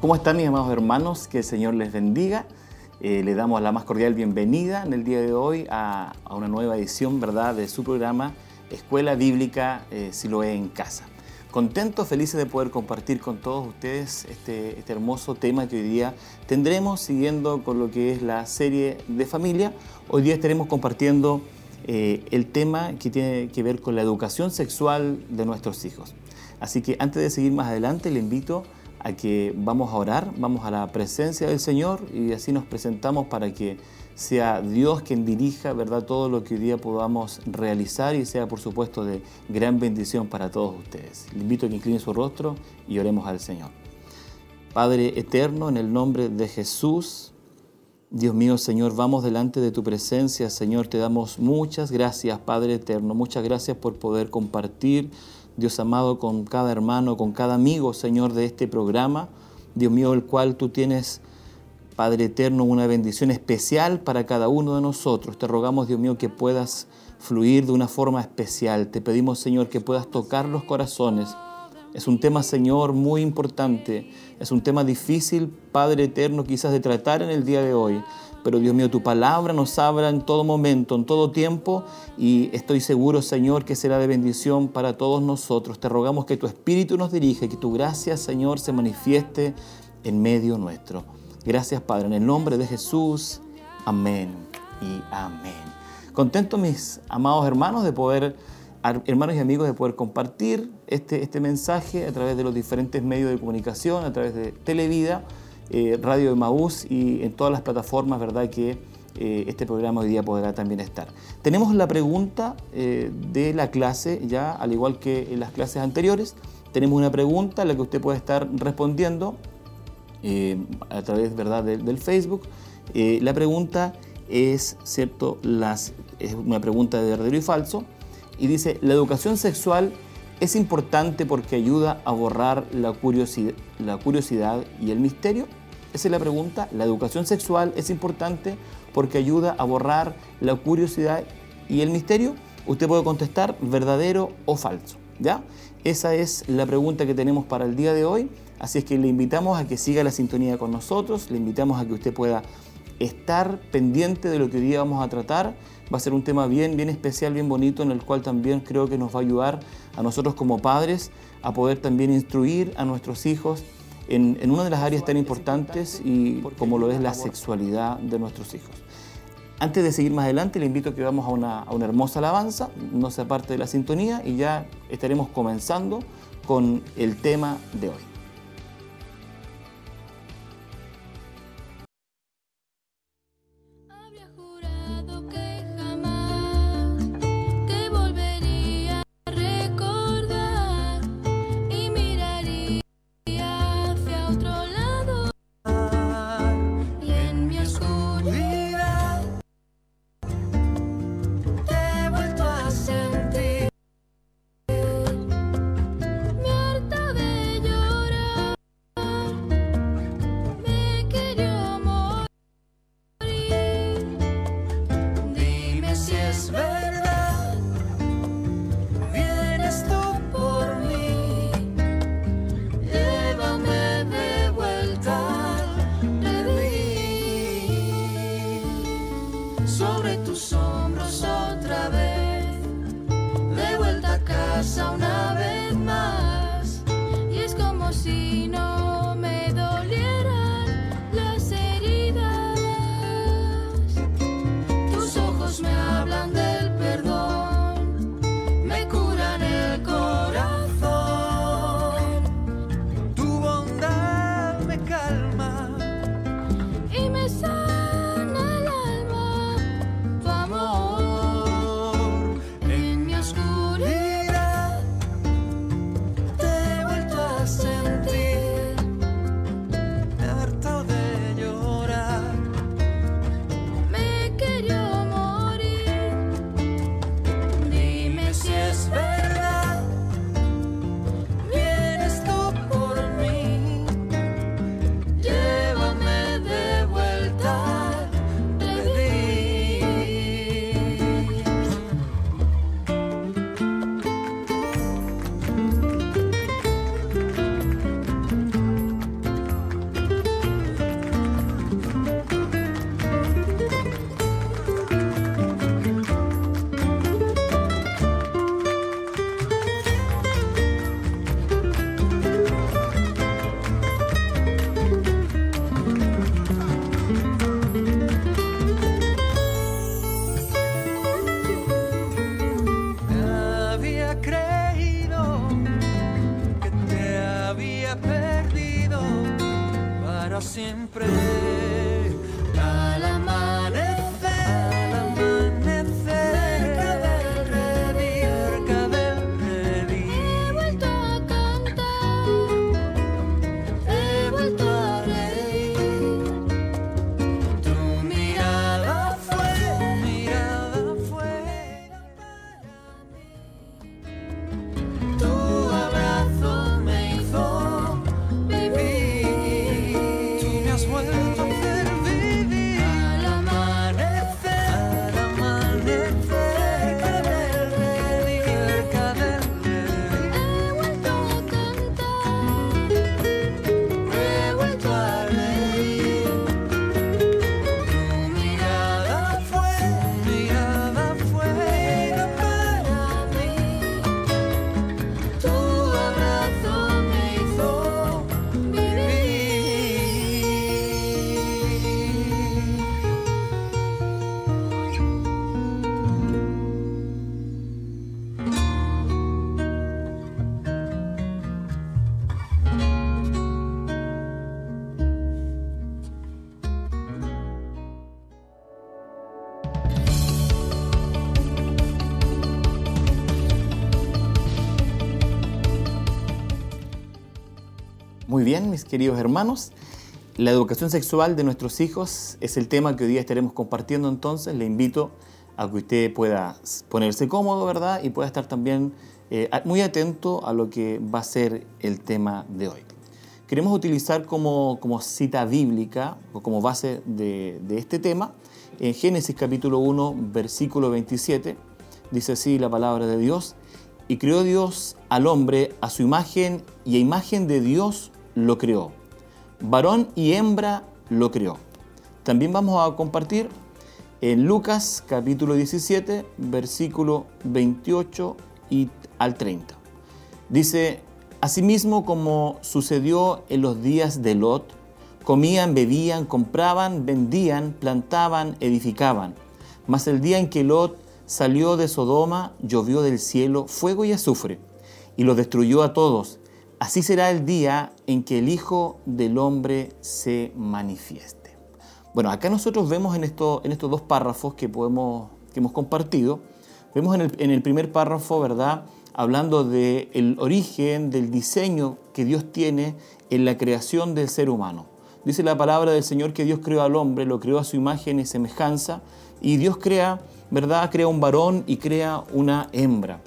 ¿Cómo están mis amados hermanos? Que el Señor les bendiga. Eh, le damos la más cordial bienvenida en el día de hoy a, una nueva edición ¿verdad? de su programa Escuela Bíblica eh, Siloé en Casa. Contentos, felices de poder compartir con todos ustedes este, este hermoso tema que hoy día tendremos siguiendo con lo que es la serie de familia. Hoy día estaremos compartiendo eh, el tema que tiene que ver con la educación sexual de nuestros hijos. Así que antes de seguir más adelante, le invito a que vamos a orar, vamos a la presencia del Señor y así nos presentamos para que sea Dios quien dirija, ¿verdad?, todo lo que hoy día podamos realizar y sea, por supuesto, de gran bendición para todos ustedes. Le invito a que incline su rostro y oremos al Señor. Padre eterno, en el nombre de Jesús, Dios mío, Señor, vamos delante de tu presencia, Señor, te damos muchas gracias, Padre eterno, muchas gracias por poder compartir Dios amado, con cada hermano, con cada amigo, Señor, de este programa. Dios mío, el cual tú tienes, Padre eterno, una bendición especial para cada uno de nosotros. Te rogamos, Dios mío, que puedas fluir de una forma especial. Te pedimos, Señor, que puedas tocar los corazones. Es un tema, Señor, muy importante. Es un tema difícil, Padre eterno, quizás de tratar en el día de hoy. Pero Dios mío, tu palabra nos habla en todo momento, en todo tiempo, y estoy seguro, Señor, que será de bendición para todos nosotros. Te rogamos que tu Espíritu nos dirija, que tu gracia, Señor, se manifieste en medio nuestro. Gracias, Padre, en el nombre de Jesús. Amén y amén. Contento, mis amados hermanos, de poder, hermanos y amigos, de poder compartir este, este mensaje a través de los diferentes medios de comunicación, a través de Televida eh, Radio de Maús y en todas las plataformas, ¿verdad? Que eh, este programa hoy día podrá también estar. Tenemos la pregunta eh, de la clase, ya al igual que en las clases anteriores. Tenemos una pregunta a la que usted puede estar respondiendo a través ¿verdad? del Facebook. la pregunta es, ¿cierto? Las, es una pregunta de verdadero y falso. Y dice, la educación sexual es importante porque ayuda a borrar la curiosidad y el misterio. Esa es la pregunta. La educación sexual es importante porque ayuda a borrar la curiosidad y el misterio. Usted puede contestar verdadero o falso. ¿Ya? Esa es la pregunta que tenemos para el día de hoy. Así es que le invitamos a que siga la sintonía con nosotros, le invitamos a que usted pueda estar pendiente de lo que hoy día vamos a tratar. Va a ser un tema bien, bien especial, bien bonito, en el cual también creo que nos va a ayudar a nosotros como padres a poder también instruir a nuestros hijos en, una de las áreas tan importantes y como lo es la sexualidad de nuestros hijos. Antes de seguir más adelante, le invito a que vamos a una, hermosa alabanza, no se aparte de la sintonía y ya estaremos comenzando con el tema de hoy. coração mis queridos hermanos. La educación sexual de nuestros hijos es el tema que hoy día estaremos compartiendo entonces. Le invito a que usted pueda ponerse cómodo, ¿verdad? Y pueda estar también eh, muy atento a lo que va a ser el tema de hoy. Queremos utilizar como, como cita bíblica o como base de, de este tema en Génesis capítulo 1, versículo 27. Dice así la palabra de Dios. Y creó Dios al hombre a su imagen y a imagen de Dios lo creó. Varón y hembra lo creó. También vamos a compartir en Lucas capítulo 17, versículo 28 y al 30. Dice, asimismo como sucedió en los días de Lot, comían, bebían, compraban, vendían, plantaban, edificaban. Mas el día en que Lot salió de Sodoma, llovió del cielo fuego y azufre, y los destruyó a todos. Así será el día en que el Hijo del Hombre se manifieste. Bueno, acá nosotros vemos en, esto, en estos dos párrafos que, podemos, que hemos compartido, vemos en el, en el primer párrafo, ¿verdad? Hablando del origen, del diseño que Dios tiene en la creación del ser humano. Dice la palabra del Señor que Dios creó al hombre, lo creó a su imagen y semejanza, y Dios crea, ¿verdad? Crea un varón y crea una hembra.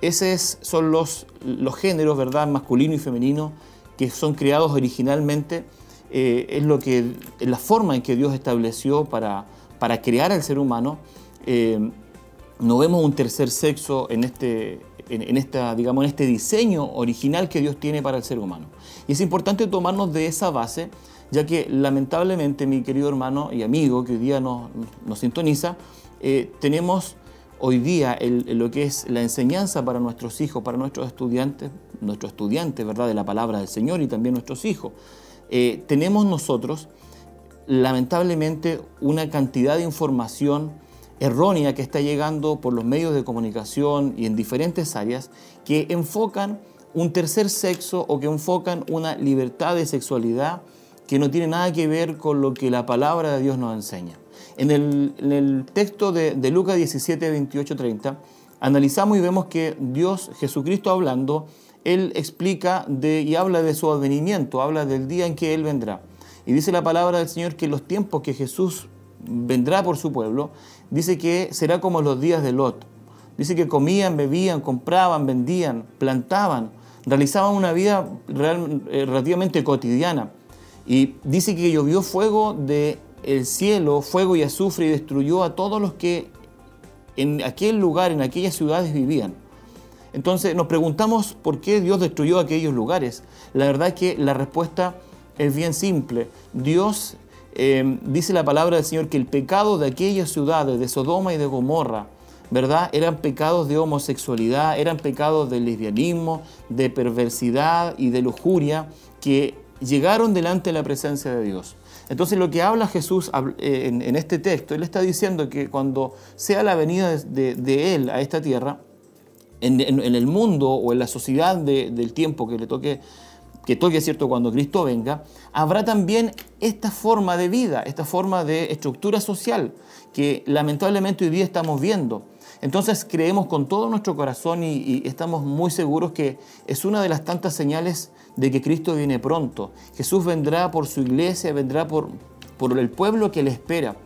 Esos son los, los géneros, ¿verdad? Masculino y femenino, que son creados originalmente. eh, es lo que, es la forma en que Dios estableció para, para crear al ser humano. Eh, no vemos un tercer sexo en este, en, esta, digamos, en este diseño original que Dios tiene para el ser humano. Y es importante tomarnos de esa base, ya que lamentablemente, mi querido hermano y amigo que hoy día nos, nos sintoniza, eh, tenemos hoy día lo que es la enseñanza para nuestros hijos, para nuestros estudiantes, nuestros estudiantes, ¿verdad?, de la palabra del Señor y también nuestros hijos. Eh, tenemos nosotros, lamentablemente, una cantidad de información errónea que está llegando por los medios de comunicación y en diferentes áreas que enfocan un tercer sexo o que enfocan una libertad de sexualidad que no tiene nada que ver con lo que la palabra de Dios nos enseña. En el, texto de, de Lucas 17, 28, 30, analizamos y vemos que Dios, Jesucristo hablando, Él explica de, y habla de su advenimiento, habla del día en que Él vendrá. Y dice la palabra del Señor que los tiempos que Jesús vendrá por su pueblo, dice que será como los días de Lot. Dice que comían, bebían, compraban, vendían, plantaban, realizaban una vida real- eh, relativamente cotidiana. Y dice que llovió fuego del el cielo, fuego y azufre, y destruyó a todos los que en aquel lugar, en aquellas ciudades vivían. Entonces nos preguntamos por qué Dios destruyó aquellos lugares. La verdad es que la respuesta es bien simple. Dios, eh, dice la palabra del Señor, que el pecado de aquellas ciudades, de Sodoma y de Gomorra, ¿verdad? Eran pecados de homosexualidad, eran pecados de lesbianismo, de perversidad y de lujuria que llegaron delante de la presencia de Dios. Entonces lo que habla Jesús eh, en, este texto, Él está diciendo que cuando sea la venida de- Él a esta tierra, en, el mundo o en la sociedad de- del tiempo que le toque que toque, ¿cierto?, cuando Cristo venga, habrá también esta forma de vida, esta forma de estructura social que lamentablemente hoy día estamos viendo. Entonces creemos con todo nuestro corazón y estamos muy seguros que es una de las tantas señales de que Cristo viene pronto. Jesús vendrá por su iglesia, vendrá por, por el pueblo que le espera.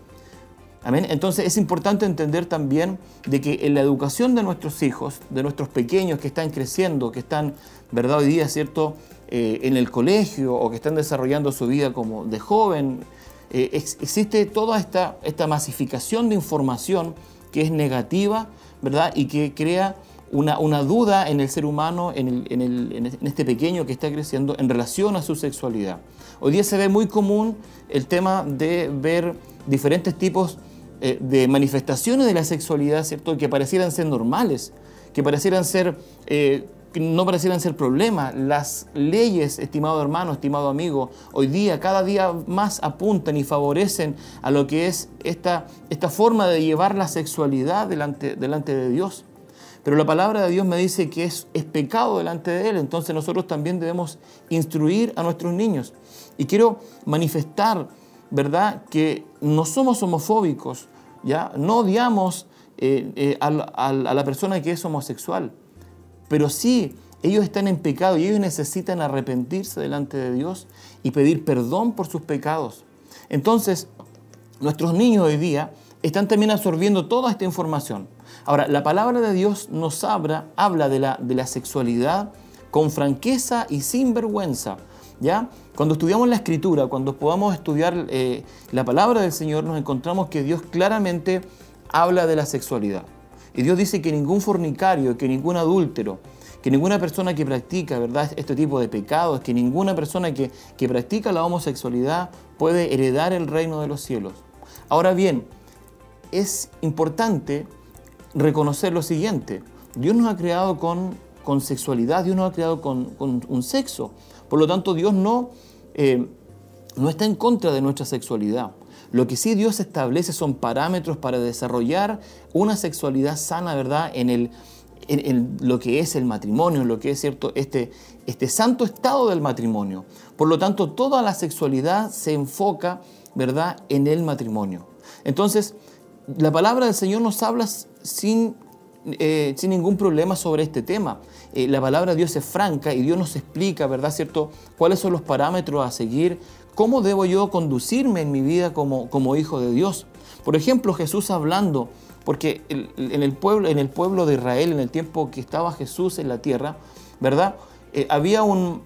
Amén. Entonces es importante entender también de que en la educación de nuestros hijos, de nuestros pequeños que están creciendo, que están, ¿verdad? Hoy día, ¿cierto? Eh, en el colegio o que están desarrollando su vida como de joven, eh, ex- existe toda esta, esta masificación de información que es negativa, ¿verdad? Y que crea una, una duda en el ser humano, en, el- en el- en es- en este pequeño que está creciendo en relación a su sexualidad. Hoy día se ve muy común el tema de ver diferentes tipos eh, de manifestaciones de la sexualidad, ¿cierto? Que parecieran ser normales, que parecieran ser, eh, no parecieran ser problemas. Las leyes, estimado hermano, estimado amigo, hoy día, cada día más apuntan y favorecen a lo que es esta, esta forma de llevar la sexualidad delante, delante de Dios. Pero la palabra de Dios me dice que es, pecado delante de Él, entonces nosotros también debemos instruir a nuestros niños. Y quiero manifestar, ¿verdad?, que no somos homofóbicos, ¿ya? No odiamos eh, eh, a la persona que es homosexual, pero sí, ellos están en pecado y ellos necesitan arrepentirse delante de Dios y pedir perdón por sus pecados. Entonces, nuestros niños hoy día están también absorbiendo toda esta información. Ahora, la palabra de Dios nos habla, habla de la, de la sexualidad con franqueza y sin vergüenza. ¿ya? Cuando estudiamos la escritura, cuando podamos estudiar eh, la palabra del Señor, nos encontramos que Dios claramente habla de la sexualidad. Y Dios dice que ningún fornicario, que ningún adúltero, que ninguna persona que practica ¿verdad? este tipo de pecados, que ninguna persona que, que practica la homosexualidad puede heredar el reino de los cielos. Ahora bien, es importante reconocer lo siguiente. Dios nos ha creado con, con sexualidad, Dios nos ha creado con, con un sexo. Por lo tanto, Dios no, eh, no está en contra de nuestra sexualidad. Lo que sí Dios establece son parámetros para desarrollar una sexualidad sana, ¿verdad? En, el, en, lo que es el matrimonio, en lo que es cierto, este, este santo estado del matrimonio. Por lo tanto, toda la sexualidad se enfoca, ¿verdad?, en el matrimonio. Entonces, la palabra del Señor nos habla sin, eh, sin ningún problema sobre este tema. Eh, la palabra de Dios es franca y Dios nos explica, ¿verdad? ¿Cierto? ¿Cuáles son los parámetros a seguir? ¿Cómo debo yo conducirme en mi vida como, como hijo de Dios? Por ejemplo, Jesús hablando, porque en el, pueblo, en el pueblo de Israel, en el tiempo que estaba Jesús en la tierra, ¿verdad? Eh, había un,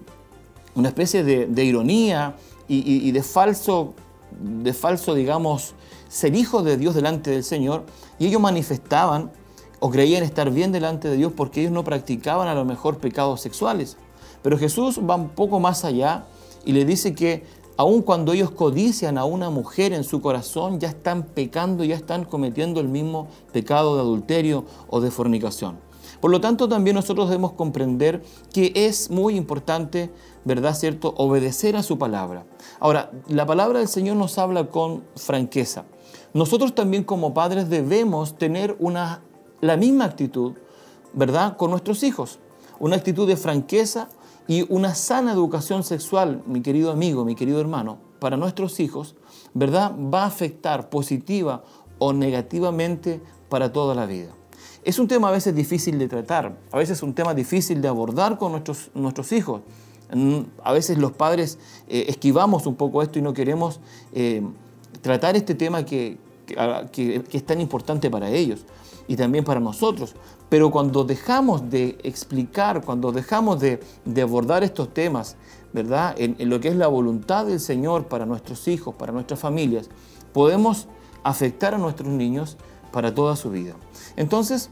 una especie de, ironía y, y- y de falso, de falso, digamos, ser hijos de Dios delante del Señor, y ellos manifestaban o creían estar bien delante de Dios porque ellos no practicaban a lo mejor pecados sexuales. Pero Jesús va un poco más allá y le dice que aun cuando ellos codician a una mujer en su corazón, ya están pecando, ya están cometiendo el mismo pecado de adulterio o de fornicación. Por lo tanto, también nosotros debemos comprender que es muy importante, ¿verdad? ¿Cierto? Obedecer a su palabra. Ahora, la palabra del Señor nos habla con franqueza. Nosotros también como padres debemos tener una, la misma actitud, ¿verdad? Con nuestros hijos. Una actitud de franqueza y una sana educación sexual, mi querido amigo, mi querido hermano, para nuestros hijos, ¿verdad? Va a afectar positiva o negativamente para toda la vida. Es un tema a veces difícil de tratar, a veces es un tema difícil de abordar con nuestros, nuestros hijos. Mm, A veces los padres eh, esquivamos un poco esto y no queremos eh, tratar este tema que, que- que- es tan importante para ellos y también para nosotros. Pero cuando dejamos de explicar, cuando dejamos de, de abordar estos temas, ¿verdad? En, en lo que es la voluntad del Señor para nuestros hijos, para nuestras familias, podemos afectar a nuestros niños para toda su vida. Entonces,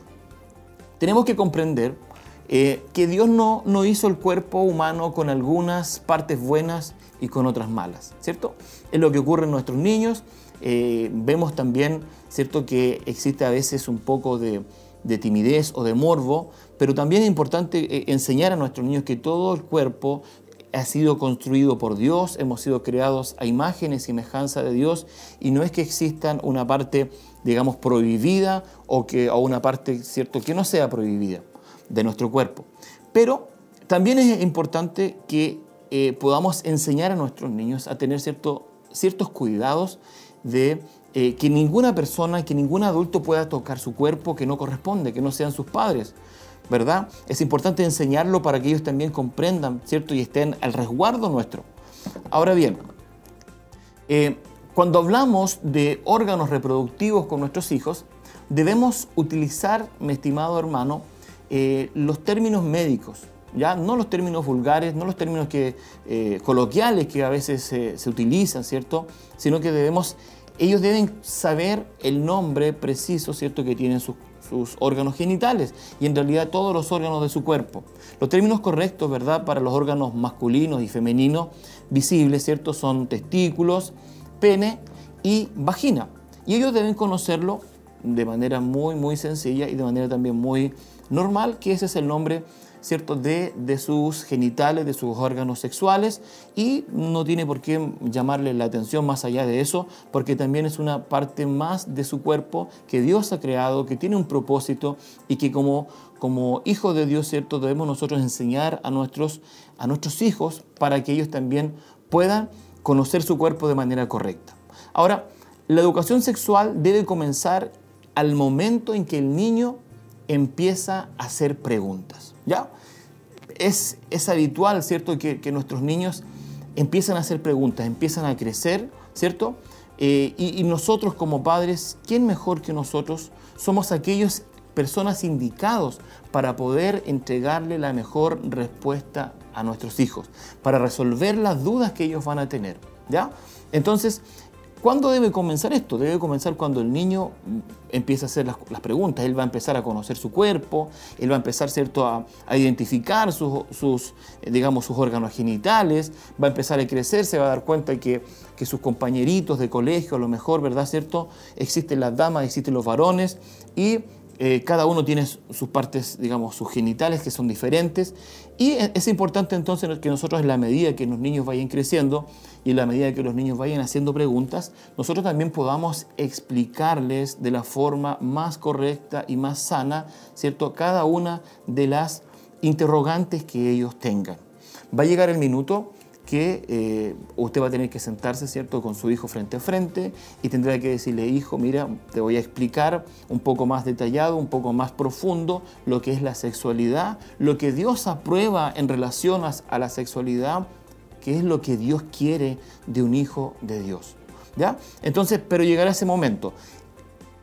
tenemos que comprender eh, que Dios no, no hizo el cuerpo humano con algunas partes buenas y con otras malas, ¿cierto? Es lo que ocurre en nuestros niños. Eh, vemos también, ¿cierto?, que existe a veces un poco de, de timidez o de morbo, pero también es importante eh, enseñar a nuestros niños que todo el cuerpo ha sido construido por Dios, hemos sido creados a imagen y semejanza de Dios y no es que existan una parte, digamos, prohibida o, que, o una parte, ¿cierto?, que no sea prohibida de nuestro cuerpo. Pero también es importante que eh, podamos enseñar a nuestros niños a tener cierto, ciertos cuidados de eh, que ninguna persona, que ningún adulto pueda tocar su cuerpo que no corresponde, que no sean sus padres. ¿Verdad? Es importante enseñarlo para que ellos también comprendan, ¿cierto? Y estén al resguardo nuestro. Ahora bien, eh, cuando hablamos de órganos reproductivos con nuestros hijos, debemos utilizar, mi estimado hermano, eh, los términos médicos, ¿ya? No los términos vulgares, no los términos que, eh, coloquiales que a veces se- se utilizan, ¿cierto? Sino que debemos, ellos deben saber el nombre preciso, ¿cierto? Que tienen sus, sus órganos genitales y en realidad todos los órganos de su cuerpo. Los términos correctos, ¿verdad? Para los órganos masculinos y femeninos visibles, ¿cierto? Son testículos, pene y vagina. Y ellos deben conocerlo de manera muy, muy sencilla y de manera también muy normal, que ese es el nombre, ¿cierto?, de, de sus genitales, de sus órganos sexuales, y no tiene por qué llamarle la atención más allá de eso, porque también es una parte más de su cuerpo que Dios ha creado, que tiene un propósito y que como, como hijos de Dios, ¿cierto?, debemos nosotros enseñar a nuestros, a nuestros hijos para que ellos también puedan conocer su cuerpo de manera correcta. Ahora, la educación sexual debe comenzar al momento en que el niño empieza a hacer preguntas. ¿Ya? Es, es habitual, ¿cierto?, que, nuestros niños empiezan a hacer preguntas, empiezan a crecer, ¿cierto? Eh, y, y nosotros como padres, ¿quién mejor que nosotros? Somos aquellos personas indicados para poder entregarle la mejor respuesta a nuestros hijos, para resolver las dudas que ellos van a tener, ¿ya? Entonces, ¿Cuándo debe comenzar esto? Debe comenzar cuando el niño empieza a hacer las, preguntas. Él va a empezar a conocer su cuerpo, él va a empezar ¿cierto? A, identificar sus, sus, eh, digamos, sus órganos genitales, va a empezar a crecer, se va a dar cuenta que, que sus compañeritos de colegio, a lo mejor, ¿verdad? ¿Cierto? Existen las damas, existen los varones y eh, cada uno tiene sus partes, digamos, sus genitales que son diferentes. Y e- es importante entonces que nosotros, en la medida que los niños vayan creciendo y en la medida que los niños vayan haciendo preguntas, nosotros también podamos explicarles de la forma más correcta y más sana, ¿cierto?, cada una de las interrogantes que ellos tengan. Va a llegar el minuto que eh, usted va a tener que sentarse, ¿cierto?, con su hijo frente a frente y tendrá que decirle, hijo, mira, te voy a explicar un poco más detallado, un poco más profundo lo que es la sexualidad, lo que Dios aprueba en relación a, la sexualidad, que es lo que Dios quiere de un hijo de Dios. ¿Ya? Entonces, pero llegará ese momento.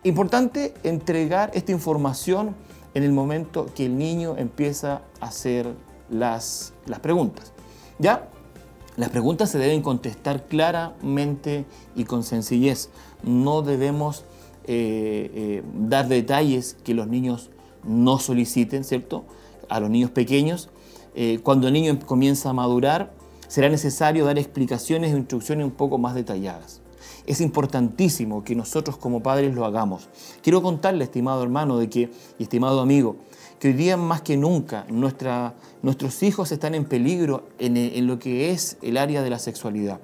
Importante entregar esta información en el momento que el niño empieza a hacer las, las preguntas. ¿Ya? Las preguntas se deben contestar claramente y con sencillez. No debemos eh, eh, dar detalles que los niños no soliciten, ¿cierto? A los niños pequeños. Eh, cuando el niño comienza a madurar, será necesario dar explicaciones e instrucciones un poco más detalladas. Es importantísimo que nosotros como padres lo hagamos. Quiero contarle, estimado hermano, de que, y estimado amigo, que hoy día más que nunca nuestra, nuestros hijos están en peligro en, en lo que es el área de la sexualidad.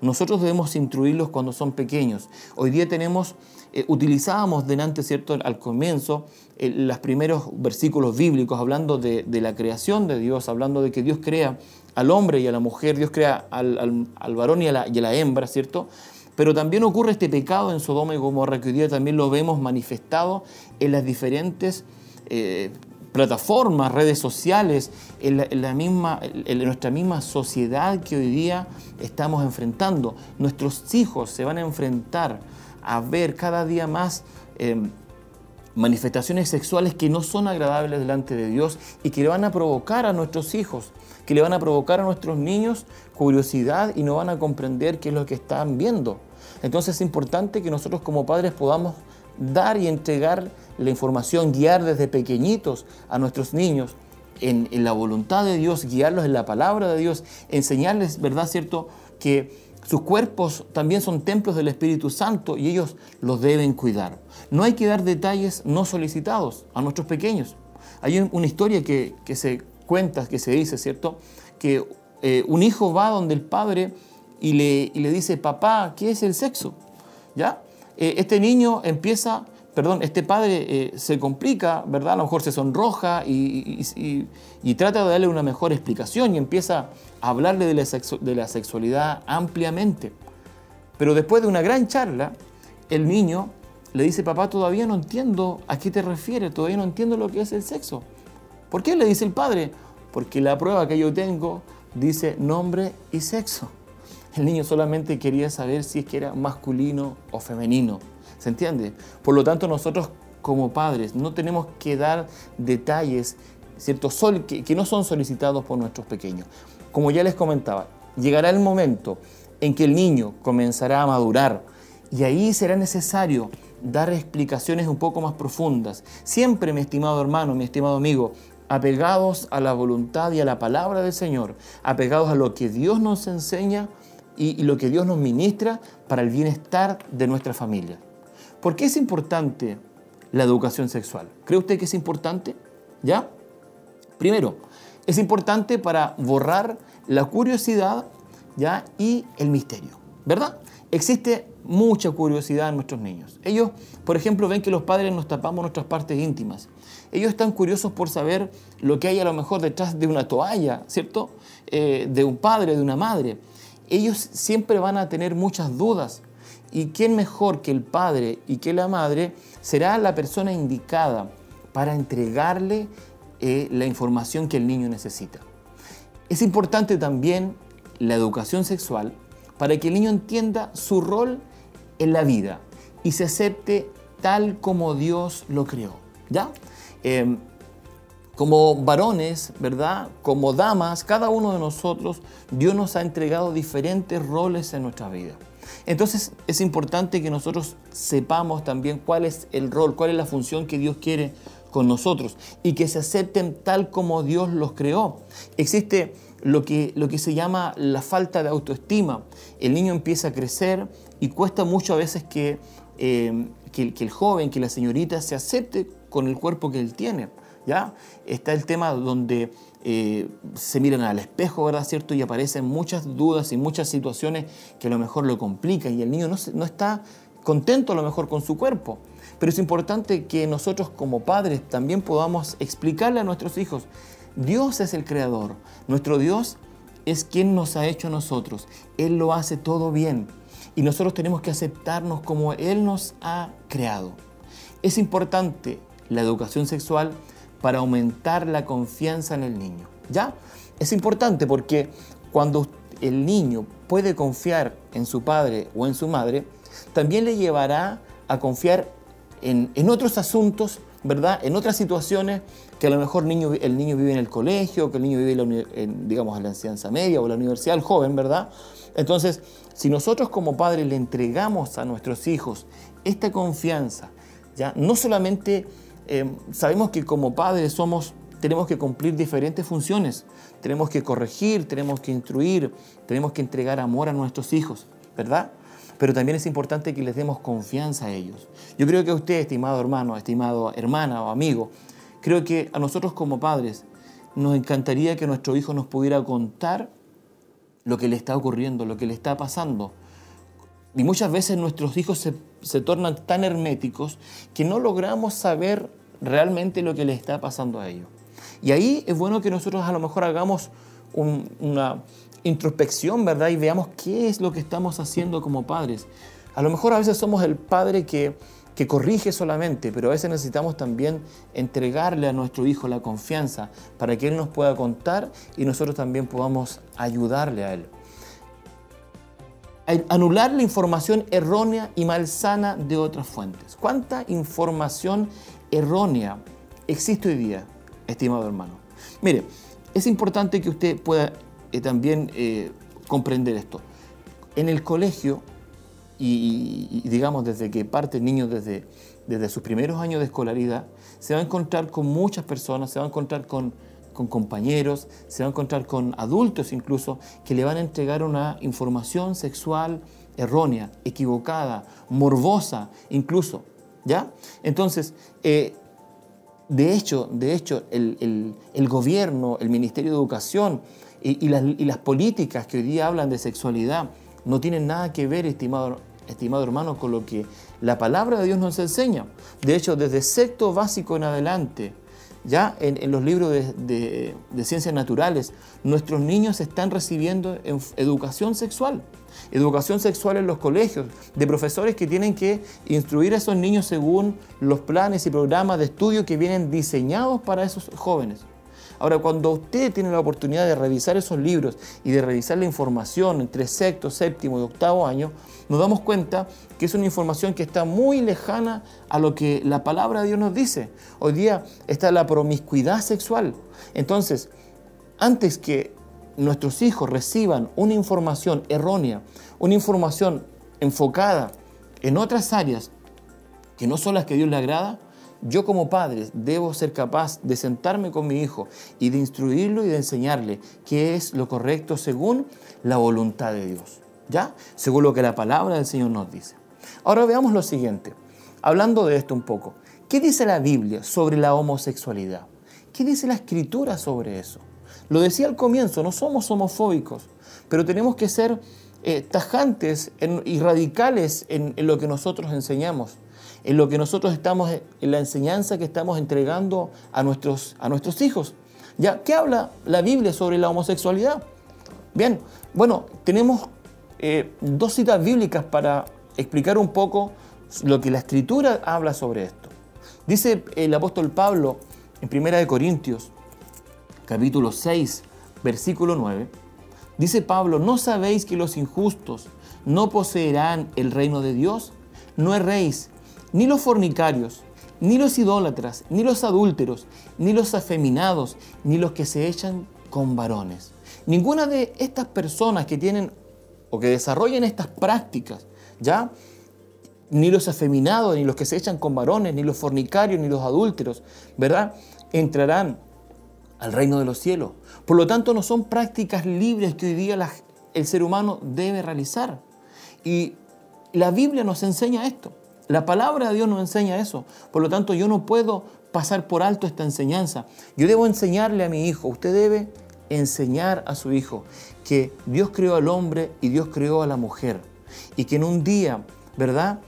Nosotros debemos instruirlos cuando son pequeños. Hoy día tenemos, eh, utilizábamos delante, ¿cierto?, al comienzo, eh, los primeros versículos bíblicos hablando de, la creación de Dios, hablando de que Dios crea al hombre y a la mujer, Dios crea al, varón y a, la, y a la hembra, ¿cierto? Pero también ocurre este pecado en Sodoma y Gomorra, que hoy día también lo vemos manifestado en las diferentes eh, plataformas, redes sociales, en, la, misma, en nuestra misma sociedad que hoy día estamos enfrentando. Nuestros hijos se van a enfrentar a ver cada día más eh, manifestaciones sexuales que no son agradables delante de Dios y que le van a provocar a nuestros hijos, que le van a provocar a nuestros niños curiosidad y no van a comprender qué es lo que están viendo. Entonces es importante que nosotros como padres podamos dar y entregar la información, guiar desde pequeñitos a nuestros niños en, la voluntad de Dios, guiarlos en la palabra de Dios, enseñarles, ¿verdad, cierto?, que sus cuerpos también son templos del Espíritu Santo y ellos los deben cuidar. No hay que dar detalles no solicitados a nuestros pequeños. Hay una historia que, que se cuenta, que se dice, ¿cierto?, que eh, un hijo va donde el padre y le, y le dice, papá, ¿qué es el sexo? ¿Ya? Este niño empieza perdón, este padre eh, se complica, ¿verdad? A lo mejor se sonroja y, y- trata de darle una mejor explicación y empieza a hablarle de la, de la sexualidad ampliamente. Pero después de una gran charla, el niño le dice, papá, todavía no entiendo a qué te refieres, todavía no entiendo lo que es el sexo. ¿Por qué? Le dice el padre. Porque la prueba que yo tengo dice nombre y sexo. El niño solamente quería saber si es que era masculino o femenino. ¿Se entiende? Por lo tanto, nosotros como padres no tenemos que dar detalles ¿cierto? Sol, que, que no son solicitados por nuestros pequeños. Como ya les comentaba, llegará el momento en que el niño comenzará a madurar y ahí será necesario dar explicaciones un poco más profundas. Siempre, mi estimado hermano, mi estimado amigo, apegados a la voluntad y a la palabra del Señor, apegados a lo que Dios nos enseña y, lo que Dios nos ministra para el bienestar de nuestra familia. ¿Por qué es importante la educación sexual? ¿Cree usted que es importante? ¿Ya? Primero, es importante para borrar la curiosidad ¿ya? y el misterio, ¿verdad? Existe mucha curiosidad en nuestros niños. Ellos, por ejemplo, ven que los padres nos tapamos nuestras partes íntimas. Ellos están curiosos por saber lo que hay a lo mejor detrás de una toalla, ¿cierto? Eh, de un padre, de una madre. Ellos siempre van a tener muchas dudas. ¿Y quién mejor que el padre y que la madre será la persona indicada para entregarle eh, la información que el niño necesita? Es importante también la educación sexual para que el niño entienda su rol en la vida y se acepte tal como Dios lo creó. ¿Ya? Eh, como varones, ¿verdad? Como damas, cada uno de nosotros, Dios nos ha entregado diferentes roles en nuestra vida. Entonces es importante que nosotros sepamos también cuál es el rol, cuál es la función que Dios quiere con nosotros y que se acepten tal como Dios los creó. Existe lo que, lo que se llama la falta de autoestima. El niño empieza a crecer y cuesta mucho a veces que, eh, que, que el joven, que la señorita se acepte con el cuerpo que él tiene. ¿Ya? Está el tema donde eh, se miran al espejo, ¿verdad? ¿Cierto? Y aparecen muchas dudas y muchas situaciones que a lo mejor lo complican y el niño no, no está contento lo mejor con su cuerpo. Pero es importante que nosotros como padres también podamos explicarle a nuestros hijos, Dios es el creador, nuestro Dios es quien nos ha hecho nosotros, Él lo hace todo bien y nosotros tenemos que aceptarnos como Él nos ha creado. Es importante la educación sexual para aumentar la confianza en el niño. ¿Ya? Es importante porque cuando el niño puede confiar en su padre o en su madre, también le llevará a confiar en, en otros asuntos, ¿verdad? En otras situaciones que a lo mejor el niño vive en el colegio, que el niño vive en, digamos, en la enseñanza media o la universidad, el joven, ¿verdad? Entonces, si nosotros como padres le entregamos a nuestros hijos esta confianza, ¿ya? No solamente eh, sabemos que como padres somos, tenemos que cumplir diferentes funciones, tenemos que corregir, tenemos que instruir, tenemos que entregar amor a nuestros hijos, ¿verdad? Pero también es importante que les demos confianza a ellos. Yo creo que a usted, estimado hermano, estimado hermana o amigo, creo que a nosotros como padres nos encantaría que nuestro hijo nos pudiera contar lo que le está ocurriendo, lo que le está pasando. Y muchas veces nuestros hijos se, se tornan tan herméticos que no logramos saber realmente lo que les está pasando a ellos. Y ahí es bueno que nosotros a lo mejor hagamos un- una introspección, ¿verdad? Y veamos qué es lo que estamos haciendo como padres. A lo mejor a veces somos el padre que, que corrige solamente, pero a veces necesitamos también entregarle a nuestro hijo la confianza para que él nos pueda contar y nosotros también podamos ayudarle a él. Anular la información errónea y malsana de otras fuentes. ¿Cuánta información errónea existe hoy día, estimado hermano? Mire, es importante que usted pueda eh, también eh, comprender esto. En el colegio, y digamos desde que parte el niño desde, desde sus primeros años de escolaridad, se va a encontrar con muchas personas, se va a encontrar con, con compañeros, se va a encontrar con adultos incluso, que le van a entregar una información sexual errónea, equivocada, morbosa incluso. ¿Ya? Entonces, eh, de hecho, de hecho el, el- gobierno, el Ministerio de Educación y, y las, y las políticas que hoy día hablan de sexualidad no tienen nada que ver, estimado estimado hermano, con lo que la palabra de Dios nos enseña. De hecho, desde sexto básico en adelante, ya en, los libros de, ciencias naturales, nuestros niños están recibiendo en- educación sexual. Educación sexual en los colegios, de profesores que tienen que instruir a esos niños según los planes y programas de estudio que vienen diseñados para esos jóvenes. Ahora, cuando usted tiene la oportunidad de revisar esos libros y de revisar la información entre sexto, séptimo y octavo año, nos damos cuenta que es una información que está muy lejana a lo que la palabra de Dios nos dice. Hoy día está la promiscuidad sexual. Entonces, antes que nuestros hijos reciban una información errónea, una información enfocada en otras áreas que no son las que Dios le agrada, yo como padre debo ser capaz de sentarme con mi hijo y de instruirlo y de enseñarle qué es lo correcto según la voluntad de Dios. ¿Ya? Según lo que la palabra del Señor nos dice. Ahora veamos lo siguiente. Hablando de esto un poco. ¿Qué dice la Biblia sobre la homosexualidad? ¿Qué dice la Escritura sobre eso? Lo decía al comienzo, no somos homofóbicos, pero tenemos que ser eh, tajantes y radicales en lo que nosotros enseñamos, en lo que nosotros estamos, en la enseñanza que estamos entregando a nuestros, a nuestros hijos. ¿Ya? ¿Qué habla la Biblia sobre la homosexualidad? Bien, bueno, tenemos eh, dos citas bíblicas para explicar un poco lo que la Escritura habla sobre esto. Dice el apóstol Pablo en 1 Corintios, capítulo 6, versículo 9, dice Pablo, ¿no sabéis que los injustos no poseerán el reino de Dios? No erréis, ni los fornicarios, ni los idólatras, ni los adúlteros, ni los afeminados, ni los que se echan con varones. Ninguna de estas personas que tienen o que desarrollan estas prácticas, ¿ya? Ni los afeminados, ni los que se echan con varones, ni los fornicarios, ni los adúlteros, ¿verdad? Entrarán al reino de los cielos. Por lo tanto, no son prácticas libres que hoy día el ser humano debe realizar. Y la Biblia nos enseña esto. La palabra de Dios nos enseña eso. Por lo tanto, yo no puedo pasar por alto esta enseñanza. Yo debo enseñarle a mi hijo. Usted debe enseñar a su hijo que Dios creó al hombre y Dios creó a la mujer. Y que en un día, ¿verdad?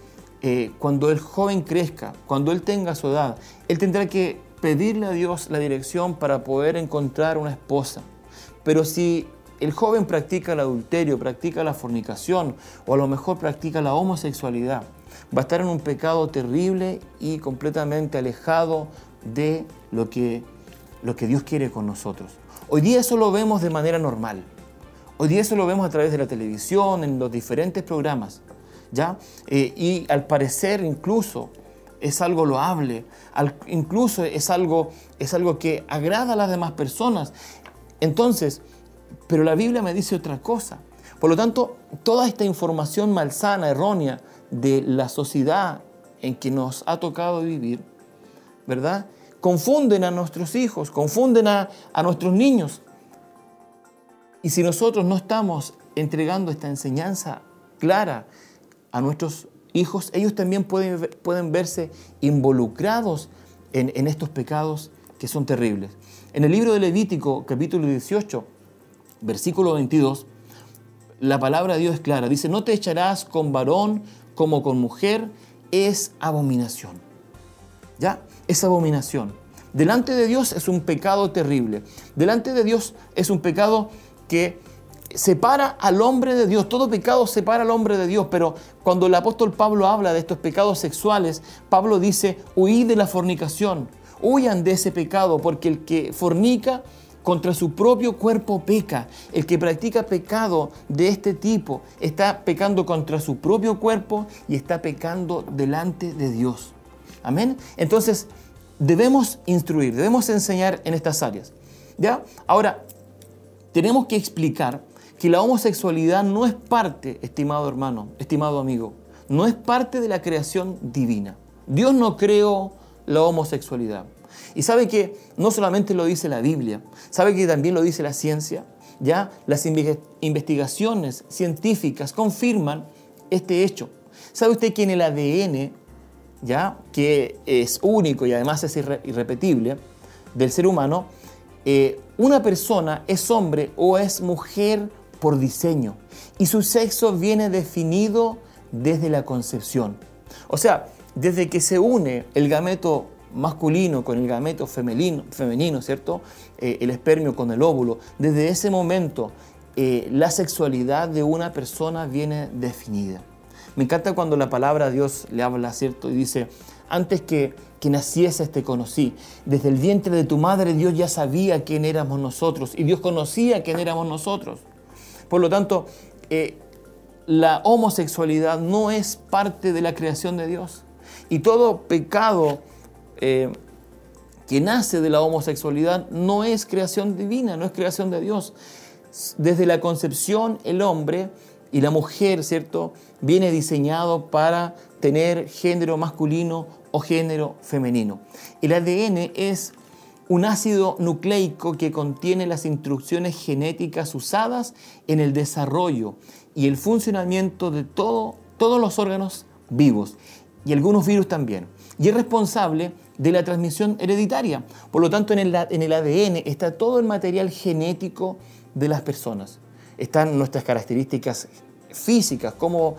Eh, cuando el joven crezca, cuando él tenga su edad, él tendrá que pedirle a Dios la dirección para poder encontrar una esposa. Pero si el joven practica el adulterio, practica la fornicación o a lo mejor practica la homosexualidad, va a estar en un pecado terrible y completamente alejado de lo que, lo que Dios quiere con nosotros. Hoy día eso lo vemos de manera normal. Hoy día eso lo vemos a través de la televisión, en los diferentes programas. ¿ya? Eh, y al parecer incluso es algo loable, al- incluso es algo, es algo que agrada a las demás personas. Entonces, pero la Biblia me dice otra cosa. Por lo tanto, toda esta información malsana, errónea de la sociedad en que nos ha tocado vivir, ¿verdad? Confunden a nuestros hijos, confunden a, a nuestros niños. Y si nosotros no estamos entregando esta enseñanza clara a nuestros hijos, ellos también pueden, pueden verse involucrados en, en estos pecados que son terribles. En el libro de Levítico, capítulo 18, versículo 22, la palabra de Dios es clara. Dice, no te echarás con varón como con mujer, es abominación. ¿Ya? Es abominación. Delante de Dios es un pecado terrible. Delante de Dios es un pecado que separa al hombre de Dios. Todo pecado separa al hombre de Dios. Pero cuando el apóstol Pablo habla de estos pecados sexuales, Pablo dice, huid de la fornicación. Huyan de ese pecado, porque el que fornica contra su propio cuerpo peca. El que practica pecado de este tipo está pecando contra su propio cuerpo y está pecando delante de Dios. Amén. Entonces, debemos instruir, debemos enseñar en estas áreas. ¿Ya? Ahora, tenemos que explicar que la homosexualidad no es parte, estimado hermano, estimado amigo, no es parte de la creación divina. Dios no creó la homosexualidad. Y sabe que no solamente lo dice la Biblia, sabe que también lo dice la ciencia. Ya las inve- investigaciones científicas confirman este hecho. ¿Sabe usted que en el ADN, ya que es único y además es irre- irrepetible del ser humano, eh, una persona es hombre o es mujer por diseño y su sexo viene definido desde la concepción. O sea, desde que se une el gameto masculino con el gameto femenino, femenino ¿cierto? Eh, el espermio con el óvulo, desde ese momento eh, la sexualidad de una persona viene definida. Me encanta cuando la palabra Dios le habla, ¿cierto? Y dice, antes que, que nacieses te conocí. Desde el vientre de tu madre Dios ya sabía quién éramos nosotros y Dios conocía quién éramos nosotros. Por lo tanto, eh, la homosexualidad no es parte de la creación de Dios. Y todo pecado eh, que nace de la homosexualidad no es creación divina, no es creación de Dios. Desde la concepción, el hombre y la mujer, ¿cierto? Viene diseñado para tener género masculino o género femenino. El ADN es un ácido nucleico que contiene las instrucciones genéticas usadas en el desarrollo y el funcionamiento de todo, todos los órganos vivos y algunos virus también. Y es responsable de la transmisión hereditaria. Por lo tanto, en el, ADN está todo el material genético de las personas. Están nuestras características físicas, cómo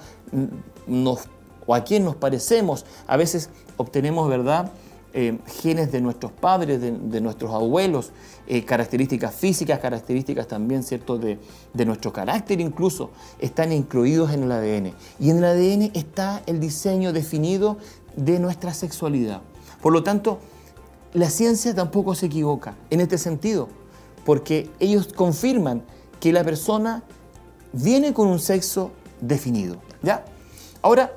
nos o a quién nos parecemos. A veces obtenemos, ¿verdad? Eh, genes de nuestros padres, de, nuestros abuelos, eh, características físicas, características también, ¿cierto?, de nuestro carácter incluso, están incluidos en el ADN. Y en el ADN está el diseño definido de nuestra sexualidad. Por lo tanto, la ciencia tampoco se equivoca en este sentido, porque ellos confirman que la persona viene con un sexo definido. ¿Ya? Ahora,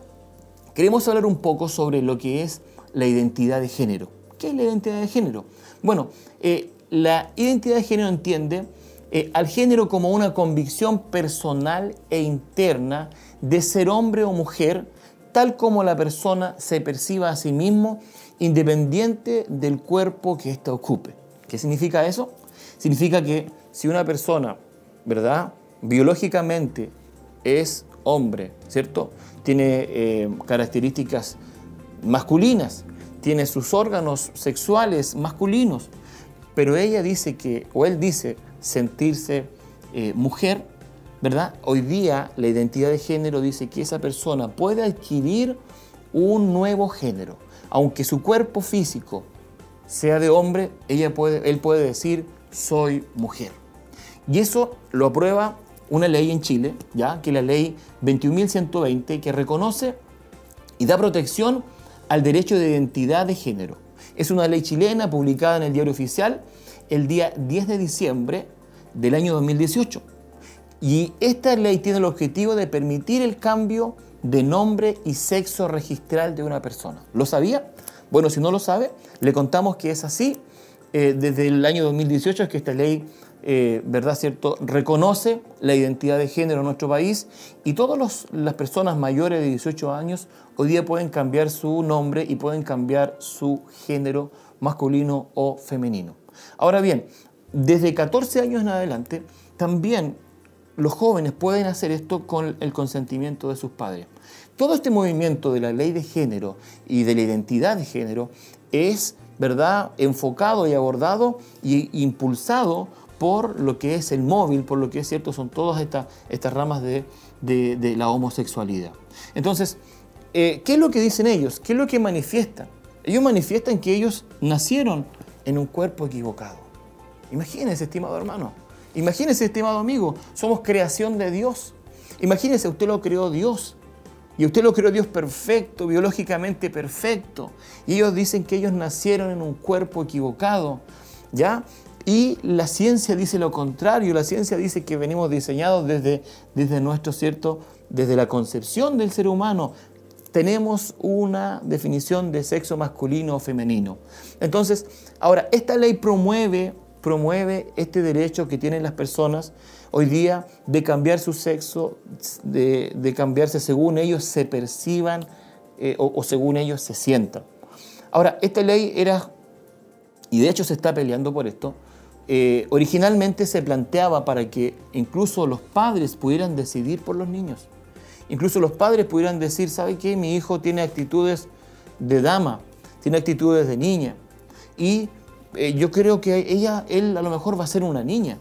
queremos hablar un poco sobre lo que es la identidad de género. ¿Qué es la identidad de género? Bueno, eh, la identidad de género entiende eh, al género como una convicción personal e interna de ser hombre o mujer, tal como la persona se perciba a sí mismo, independiente del cuerpo que ésta ocupe. ¿Qué significa eso? Significa que si una persona, ¿verdad? Biológicamente es hombre, ¿cierto? Tiene eh, características masculinas, tiene sus órganos sexuales masculinos, pero ella dice que, o él dice, sentirse eh, mujer, ¿verdad? Hoy día la identidad de género dice que esa persona puede adquirir un nuevo género. Aunque su cuerpo físico sea de hombre, ella puede, él puede decir, soy mujer. Y eso lo aprueba una ley en Chile, ya que es la ley 21.120, que reconoce y da protección al derecho de identidad de género. Es una ley chilena publicada en el diario oficial el día 10 de diciembre del año 2018. Y esta ley tiene el objetivo de permitir el cambio de nombre y sexo registral de una persona. ¿Lo sabía? Bueno, si no lo sabe, le contamos que es así. Eh, desde el año 2018 es que esta ley, eh, ¿verdad, cierto?, reconoce la identidad de género en nuestro país y todas las personas mayores de 18 años hoy día pueden cambiar su nombre y pueden cambiar su género masculino o femenino. Ahora bien, desde 14 años en adelante, también los jóvenes pueden hacer esto con el consentimiento de sus padres. Todo este movimiento de la ley de género y de la identidad de género es, ¿verdad?, enfocado y abordado y impulsado por lo que es el móvil, por lo que es cierto, son todas estas, estas ramas de la homosexualidad. Entonces, eh, ¿qué es lo que dicen ellos? ¿Qué es lo que manifiestan? Ellos manifiestan que ellos nacieron en un cuerpo equivocado. Imagínense, estimado hermano. Imagínense, estimado amigo. Somos creación de Dios. Imagínense, usted lo creó Dios. Y usted lo creó Dios perfecto, biológicamente perfecto. Y ellos dicen que ellos nacieron en un cuerpo equivocado. ¿Ya? Y la ciencia dice lo contrario. La ciencia dice que venimos diseñados desde, desde nuestro cierto, desde la concepción del ser humano tenemos una definición de sexo masculino o femenino. Entonces, ahora, esta ley promueve, promueve este derecho que tienen las personas hoy día de cambiar su sexo, de, cambiarse según ellos se perciban eh, o, o según ellos se sientan. Ahora, esta ley era, y de hecho se está peleando por esto, eh, originalmente se planteaba para que incluso los padres pudieran decidir por los niños. Incluso los padres pudieran decir, ¿sabe qué? Mi hijo tiene actitudes de dama, tiene actitudes de niña. Y eh, yo creo que ella, él a lo mejor va a ser una niña.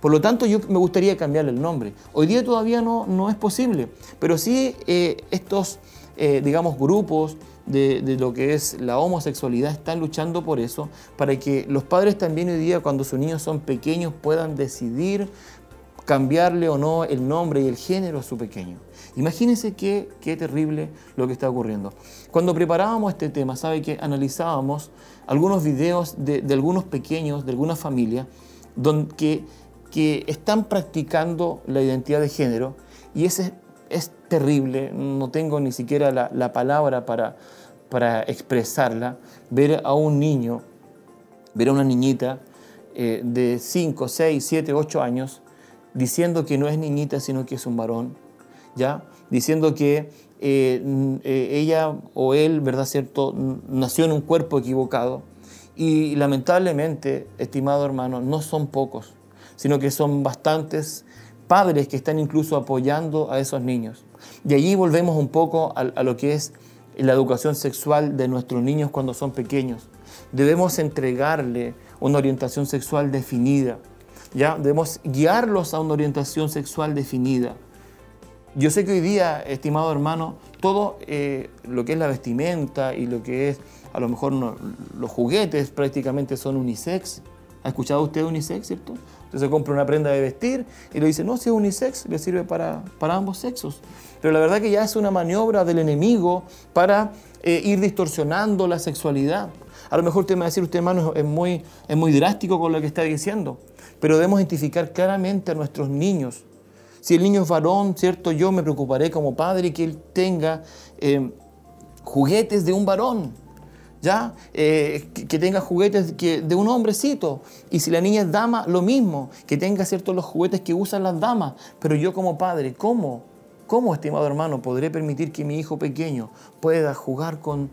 Por lo tanto, yo me gustaría cambiarle el nombre. Hoy día todavía no, no es posible, pero sí eh, estos, eh, digamos, grupos de, de lo que es la homosexualidad están luchando por eso, para que los padres también hoy día, cuando sus niños son pequeños, puedan decidir cambiarle o no el nombre y el género a su pequeño. Imagínense qué, qué terrible lo que está ocurriendo. Cuando preparábamos este tema, sabe que analizábamos algunos videos de, de algunos pequeños, de algunas familias, que, que están practicando la identidad de género y ese es terrible, no tengo ni siquiera la, la palabra para, para expresarla, ver a un niño, ver a una niñita eh, de 5, 6, 7, 8 años diciendo que no es niñita, sino que es un varón, ¿ya? Diciendo que eh, eh, ella o él, ¿verdad cierto?, nació en un cuerpo equivocado. Y lamentablemente, estimado hermano, no son pocos, sino que son bastantes padres que están incluso apoyando a esos niños. Y allí volvemos un poco a, a lo que es la educación sexual de nuestros niños cuando son pequeños. Debemos entregarle una orientación sexual definida. ¿ya? Debemos guiarlos a una orientación sexual definida. Yo sé que hoy día, estimado hermano, todo eh, lo que es la vestimenta y lo que es, a lo mejor no- los juguetes prácticamente son unisex. ¿Ha escuchado usted unisex, cierto? Se compra una prenda de vestir y le dice, no, si es unisex, le sirve para, para ambos sexos. Pero la verdad que ya es una maniobra del enemigo para eh, ir distorsionando la sexualidad. A lo mejor usted me va a decir, usted hermano, es muy, es muy drástico con lo que está diciendo, pero debemos identificar claramente a nuestros niños. Si el niño es varón, ¿cierto? Yo me preocuparé como padre que él tenga eh, juguetes de un varón, ¿ya? Eh, que, tenga juguetes que- de un hombrecito. Y si la niña es dama, lo mismo, que tenga, ¿cierto? Los juguetes que usan las damas. Pero yo como padre, ¿cómo? ¿Cómo, estimado hermano, podré permitir que mi hijo pequeño pueda jugar con,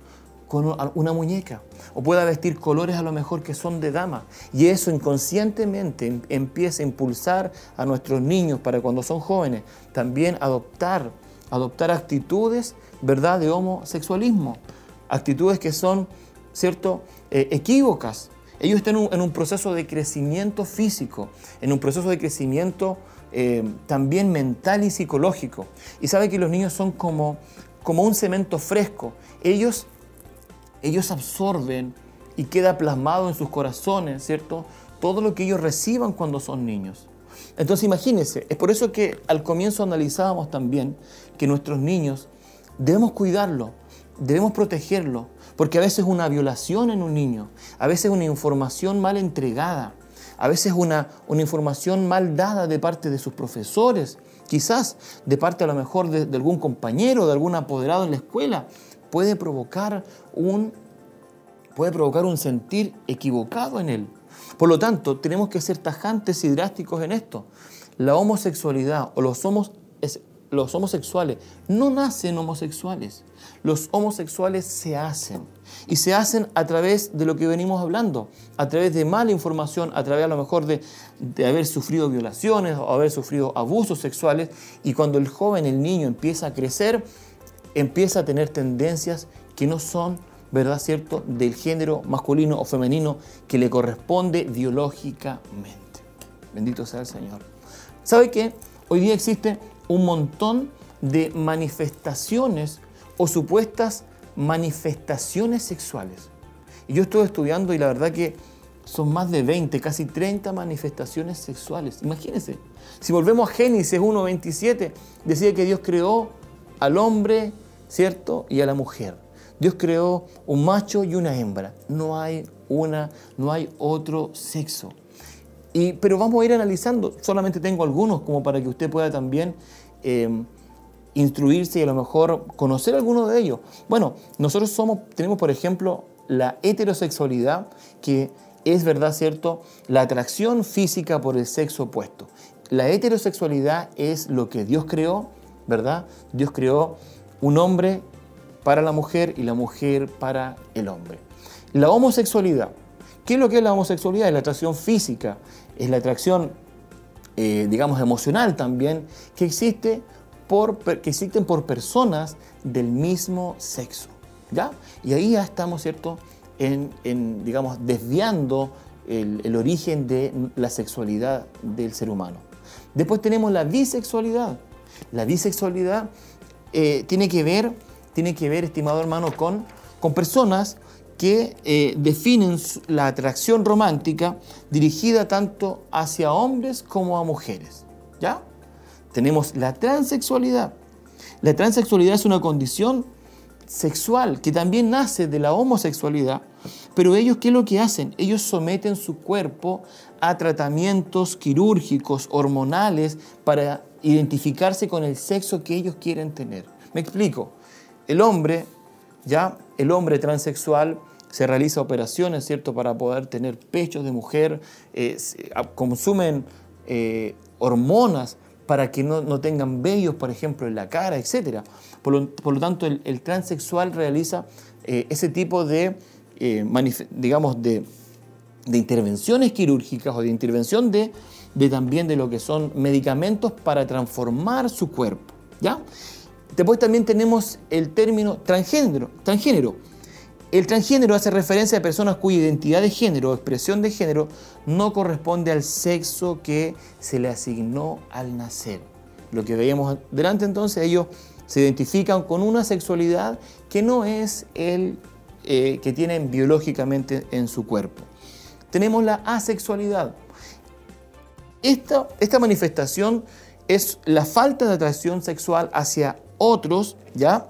con una muñeca o pueda vestir colores a lo mejor que son de dama. Y eso inconscientemente em- empieza a impulsar a nuestros niños para cuando son jóvenes también adoptar, adoptar actitudes, ¿verdad?, de homosexualismo. Actitudes que son, ¿cierto?, eh, equívocas. Ellos están en un, proceso de crecimiento físico, en un proceso de crecimiento eh, también mental y psicológico. Y sabe que los niños son como, como un cemento fresco. Ellos ellos absorben y queda plasmado en sus corazones, ¿cierto? Todo lo que ellos reciban cuando son niños. Entonces imagínense, es por eso que al comienzo analizábamos también que nuestros niños debemos cuidarlo, debemos protegerlo, porque a veces una violación en un niño, a veces una información mal entregada, a veces una, una información mal dada de parte de sus profesores, quizás de parte a lo mejor de, de algún compañero, de algún apoderado en la escuela, puede provocar un, puede provocar un sentir equivocado en él. Por lo tanto, tenemos que ser tajantes y drásticos en esto. La homosexualidad o los, homos- los homosexuales no nacen homosexuales. Los homosexuales se hacen. Y se hacen a través de lo que venimos hablando, a través de mala información, a través a lo mejor de, de haber sufrido violaciones o haber sufrido abusos sexuales. Y cuando el joven, el niño empieza a crecer, empieza a tener tendencias que no son, ¿verdad cierto?, del género masculino o femenino que le corresponde biológicamente. Bendito sea el Señor. ¿Sabe qué? Hoy día existe un montón de manifestaciones o supuestas manifestaciones sexuales. Y yo estuve estudiando y la verdad que son más de 20, casi 30 manifestaciones sexuales. Imagínense. Si volvemos a Génesis 1.27, decía que Dios creó al hombre, ¿cierto? Y a la mujer. Dios creó un macho y una hembra. No hay una, no hay otro sexo. Y, pero vamos a ir analizando. Solamente tengo algunos como para que usted pueda también eh, instruirse y a lo mejor conocer alguno de ellos. Bueno, nosotros somos, tenemos por ejemplo la heterosexualidad, que es verdad, cierto, la atracción física por el sexo opuesto. La heterosexualidad es lo que Dios creó, ¿verdad? Dios creó un hombre para la mujer y la mujer para el hombre. La homosexualidad. ¿Qué es lo que es la homosexualidad? Es la atracción física, es la atracción, eh, digamos, emocional también, que, existe por, que existen por personas del mismo sexo. ¿ya? Y ahí ya estamos, ¿cierto?, en, digamos, desviando el origen de la sexualidad del ser humano. Después tenemos la bisexualidad. La bisexualidad eh, tiene que ver, tiene que ver, estimado hermano, con, con personas que eh, definen la atracción romántica dirigida tanto hacia hombres como a mujeres. ¿Ya? Tenemos la transexualidad. La transexualidad es una condición sexual que también nace de la homosexualidad, pero ellos, ¿qué es lo que hacen? Ellos someten su cuerpo a tratamientos quirúrgicos, hormonales, para identificarse con el sexo que ellos quieren tener. Me explico. El hombre, ya, el hombre transexual se realiza operaciones, ¿cierto?, para poder tener pechos de mujer, eh, consumen eh, hormonas para que no, no tengan vellos, por ejemplo, en la cara, etc. Por lo, por lo tanto, el, transexual realiza eh, ese tipo de, digamos, de, de intervenciones quirúrgicas o de intervención de, de también de lo que son medicamentos para transformar su cuerpo. ¿ya? Después también tenemos el término transgénero. transgénero. El transgénero hace referencia a personas cuya identidad de género o expresión de género no corresponde al sexo que se le asignó al nacer. Lo que veíamos delante entonces, ellos se identifican con una sexualidad que no es el eh, que tienen biológicamente en su cuerpo. Tenemos la asexualidad. Esta, esta manifestación es la falta de atracción sexual hacia otros, ¿ya?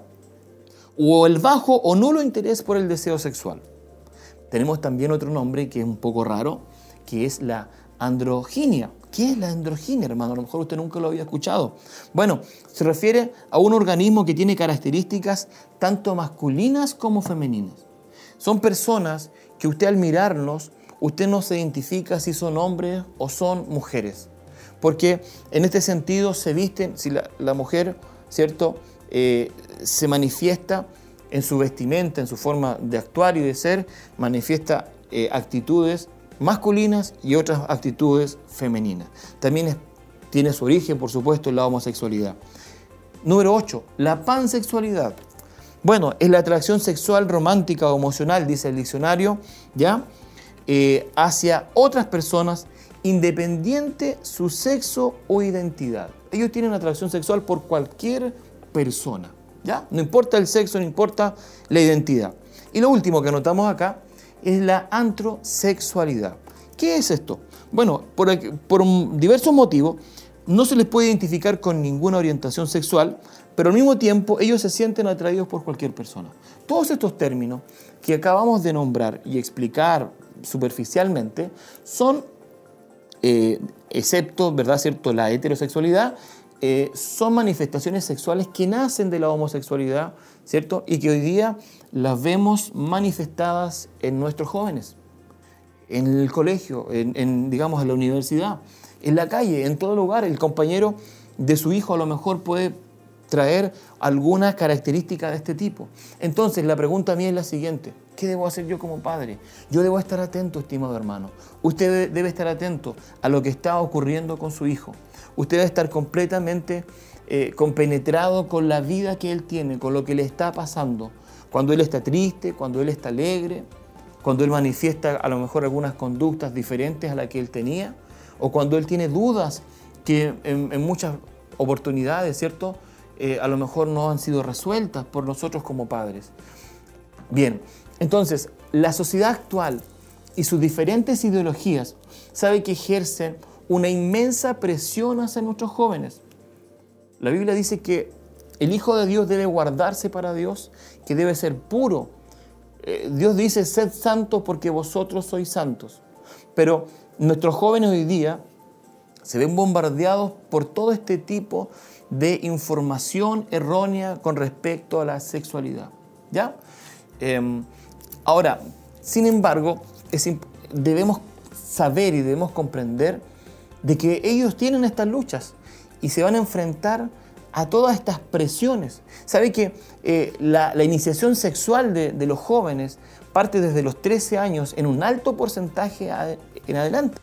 O el bajo o nulo interés por el deseo sexual. Tenemos también otro nombre que es un poco raro, que es la androginia. ¿Qué es la androginia, hermano? A lo mejor usted nunca lo había escuchado. Bueno, se refiere a un organismo que tiene características tanto masculinas como femeninas. Son personas que usted al mirarnos, usted no se identifica si son hombres o son mujeres. Porque en este sentido se visten, si la, mujer, ¿cierto? Eh, se manifiesta en su vestimenta, en su forma de actuar y de ser, manifiesta eh, actitudes masculinas y otras actitudes femeninas. También tiene su origen, por supuesto, en la homosexualidad. Número 8, la pansexualidad. Bueno, es la atracción sexual, romántica o emocional, dice el diccionario, ¿ya? Eh, hacia otras personas independiente su sexo o identidad. Ellos tienen atracción sexual por cualquier persona, ¿ya? No importa el sexo, no importa la identidad. Y lo último que notamos acá es la antrosexualidad. ¿Qué es esto? Bueno, por, diversos motivos, no se les puede identificar con ninguna orientación sexual, pero al mismo tiempo ellos se sienten atraídos por cualquier persona. Todos estos términos que acabamos de nombrar y explicar superficialmente son, eh, excepto, ¿verdad, cierto?, la heterosexualidad, eh, son manifestaciones sexuales que nacen de la homosexualidad, ¿cierto? Y que hoy día las vemos manifestadas en nuestros jóvenes en el colegio, en, en, digamos, en la universidad, en la calle, en todo lugar. El compañero de su hijo a lo mejor puede traer alguna característica de este tipo. Entonces, la pregunta a mí es la siguiente. ¿Qué debo hacer yo como padre? Yo debo estar atento, estimado hermano. Usted debe estar atento a lo que está ocurriendo con su hijo. Usted debe estar completamente eh, compenetrado con la vida que él tiene, con lo que le está pasando. Cuando él está triste, cuando él está alegre, cuando él manifiesta a lo mejor algunas conductas diferentes a las que él tenía, o cuando él tiene dudas que en, en muchas oportunidades, ¿cierto? Eh, a lo mejor no han sido resueltas por nosotros como padres. Bien, entonces, la sociedad actual y sus diferentes ideologías sabe que ejercen una inmensa presión hacia nuestros jóvenes. La Biblia dice que el Hijo de Dios debe guardarse para Dios, que debe ser puro, eh, Dios dice, sed santos porque vosotros sois santos. Pero nuestros jóvenes hoy día se ven bombardeados por todo este tipo de información errónea con respecto a la sexualidad. ¿Ya? Eh, ahora, sin embargo, debemos saber y debemos comprender de que ellos tienen estas luchas y se van a enfrentar a todas estas presiones. Sabe que eh, la, iniciación sexual de, de los jóvenes parte desde los 13 años en un alto porcentaje en adelante.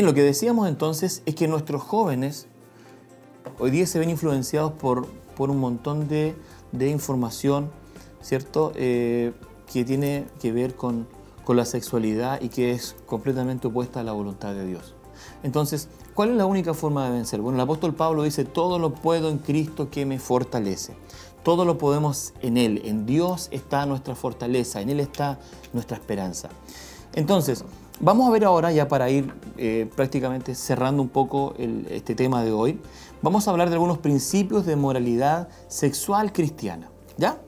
Bien, lo que decíamos entonces es que nuestros jóvenes hoy día se ven influenciados por, por un montón de, de información, ¿cierto? Eh, que tiene que ver con, con la sexualidad y que es completamente opuesta a la voluntad de Dios. Entonces, ¿cuál es la única forma de vencer? Bueno, el apóstol Pablo dice, todo lo puedo en Cristo que me fortalece. Todo lo podemos en Él. En Dios está nuestra fortaleza, en Él está nuestra esperanza. Entonces, vamos a ver ahora, ya para ir eh, prácticamente cerrando un poco el- este tema de hoy, vamos a hablar de algunos principios de moralidad sexual cristiana. ¿Ya?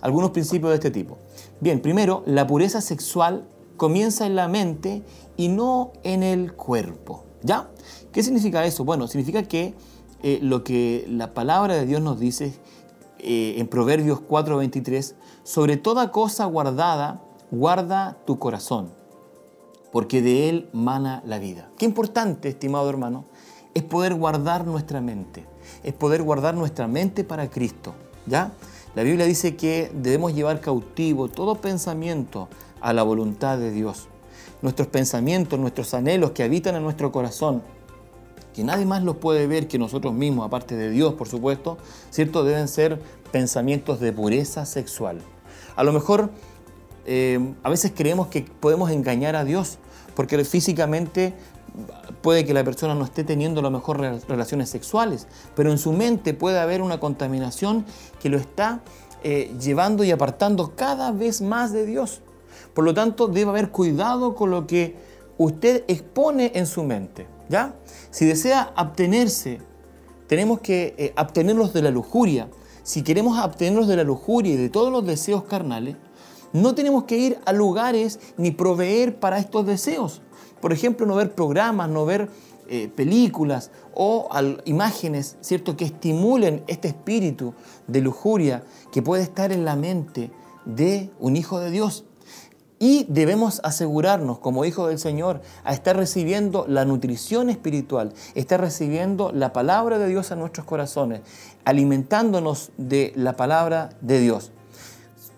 Algunos principios de este tipo. Bien, primero, la pureza sexual comienza en la mente y no en el cuerpo. ¿Ya? ¿Qué significa eso? Bueno, significa que eh, lo que la palabra de Dios nos dice eh, en Proverbios 4:23, sobre toda cosa guardada, guarda tu corazón, porque de él mana la vida. Qué importante, estimado hermano, es poder guardar nuestra mente, es poder guardar nuestra mente para Cristo, ¿ya? La Biblia dice que debemos llevar cautivo todo pensamiento a la voluntad de Dios. Nuestros pensamientos, nuestros anhelos que habitan en nuestro corazón, que nadie más los puede ver que nosotros mismos, aparte de Dios, por supuesto, ¿cierto? Deben ser pensamientos de pureza sexual. A lo mejor eh, a veces creemos que podemos engañar a Dios, porque físicamente puede que la persona no esté teniendo a lo mejor re- relaciones sexuales, pero en su mente puede haber una contaminación que lo está eh, llevando y apartando cada vez más de Dios. Por lo tanto, debe haber cuidado con lo que usted expone en su mente. ¿ya? Si desea abstenerse, tenemos que eh, abstenernos de la lujuria. Si queremos abstenernos de la lujuria y de todos los deseos carnales, no tenemos que ir a lugares ni proveer para estos deseos. Por ejemplo, no ver programas, no ver eh, películas o imágenes, ¿cierto?, que estimulen este espíritu de lujuria que puede estar en la mente de un hijo de Dios. Y debemos asegurarnos, como hijos del Señor, a estar recibiendo la nutrición espiritual, estar recibiendo la palabra de Dios a nuestros corazones, alimentándonos de la palabra de Dios.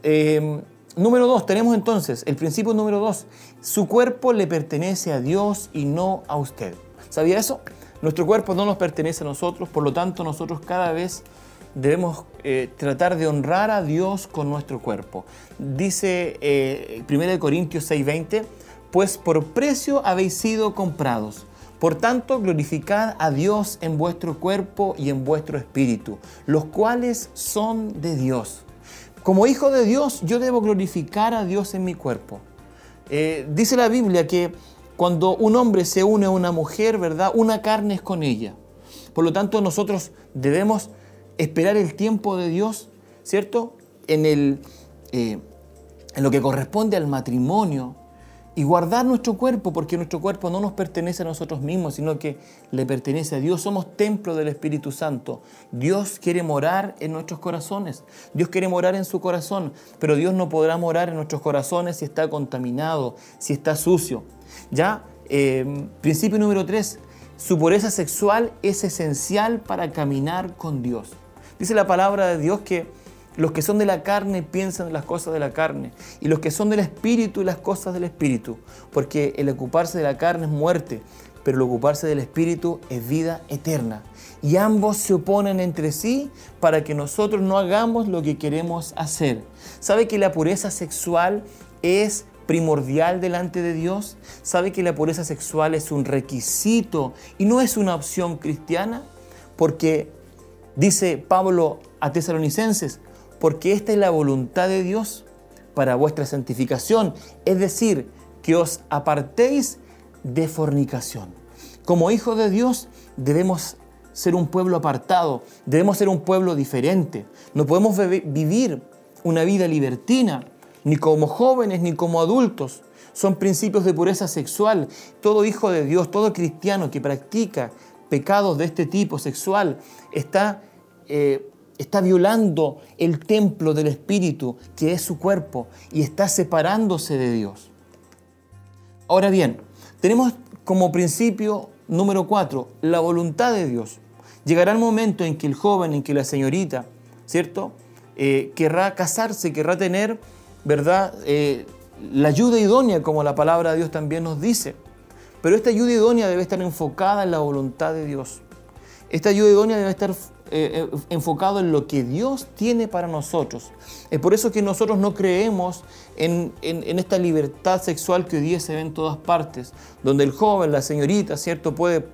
Eh, número dos, tenemos entonces el principio número dos. Su cuerpo le pertenece a Dios y no a usted. ¿Sabía eso? Nuestro cuerpo no nos pertenece a nosotros, por lo tanto nosotros cada vez debemos eh, tratar de honrar a Dios con nuestro cuerpo. Dice eh, 1 Corintios 6:20, pues por precio habéis sido comprados. Por tanto, glorificad a Dios en vuestro cuerpo y en vuestro espíritu, los cuales son de Dios. Como hijo de Dios, yo debo glorificar a Dios en mi cuerpo. Eh, dice la Biblia que cuando un hombre se une a una mujer, ¿verdad? Una carne es con ella. Por lo tanto, nosotros debemos esperar el tiempo de Dios, ¿cierto? En, el, eh, en lo que corresponde al matrimonio y guardar nuestro cuerpo, porque nuestro cuerpo no nos pertenece a nosotros mismos, sino que le pertenece a Dios. Somos templo del Espíritu Santo. Dios quiere morar en nuestros corazones. Dios quiere morar en su corazón, pero Dios no podrá morar en nuestros corazones si está contaminado, si está sucio. Ya, eh, principio número tres, su pureza sexual es esencial para caminar con Dios. Dice la palabra de Dios que los que son de la carne piensan en las cosas de la carne y los que son del espíritu las cosas del espíritu, porque el ocuparse de la carne es muerte, pero el ocuparse del espíritu es vida eterna. Y ambos se oponen entre sí para que nosotros no hagamos lo que queremos hacer. ¿Sabe que la pureza sexual es primordial delante de Dios? ¿Sabe que la pureza sexual es un requisito y no es una opción cristiana? Porque dice Pablo a tesalonicenses, porque esta es la voluntad de Dios para vuestra santificación, es decir, que os apartéis de fornicación. Como hijos de Dios debemos ser un pueblo apartado, debemos ser un pueblo diferente. No podemos vivir una vida libertina, ni como jóvenes ni como adultos. Son principios de pureza sexual. Todo hijo de Dios, todo cristiano que practica pecados de este tipo sexual está, eh, está violando el templo del Espíritu, que es su cuerpo, y está separándose de Dios. Ahora bien, tenemos como principio número cuatro la voluntad de Dios. Llegará el momento en que el joven, en que la señorita, ¿cierto? Eh, querrá casarse, querrá tener, ¿verdad? Eh, la ayuda idónea, como la palabra de Dios también nos dice. Pero esta ayuda idónea debe estar enfocada en la voluntad de Dios. Esta ayuda idónea debe estar eh, eh, enfocado en lo que Dios tiene para nosotros. Es por eso que nosotros no creemos en, en- esta libertad sexual que hoy día se ve en todas partes, donde el joven, la señorita, ¿cierto? Puede,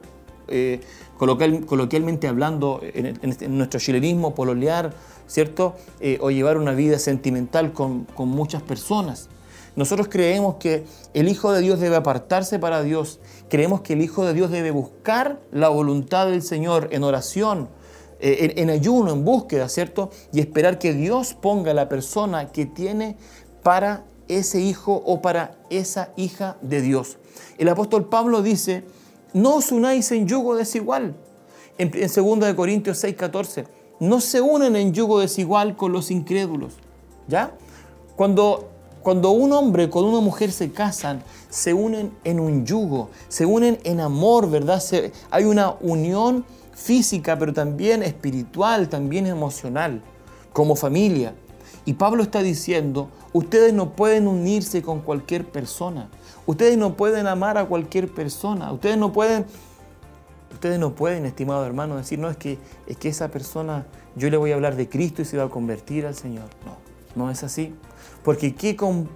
eh, coloquial- coloquialmente hablando, en, nuestro chilenismo, pololear, ¿cierto? O llevar una vida sentimental con, con muchas personas. Nosotros creemos que el Hijo de Dios debe apartarse para Dios. Creemos que el Hijo de Dios debe buscar la voluntad del Señor en oración, en, en ayuno, en búsqueda, ¿cierto? Y esperar que Dios ponga la persona que tiene para ese hijo o para esa hija de Dios. El apóstol Pablo dice, no os unáis en yugo desigual. En, en 2 de Corintios 6, 14, no se unen en yugo desigual con los incrédulos. ¿Ya? Cuando, cuando un hombre con una mujer se casan, se unen en un yugo, se unen en amor, ¿verdad? Hay una unión física, pero también espiritual, también emocional, como familia. Y Pablo está diciendo, ustedes no pueden unirse con cualquier persona, ustedes no pueden amar a cualquier persona, ustedes no pueden Ustedes no pueden, estimado hermano, decir, no, es que, es que esa persona, yo le voy a hablar de Cristo y se va a convertir al Señor. No, no es así. Porque ¿qué, com-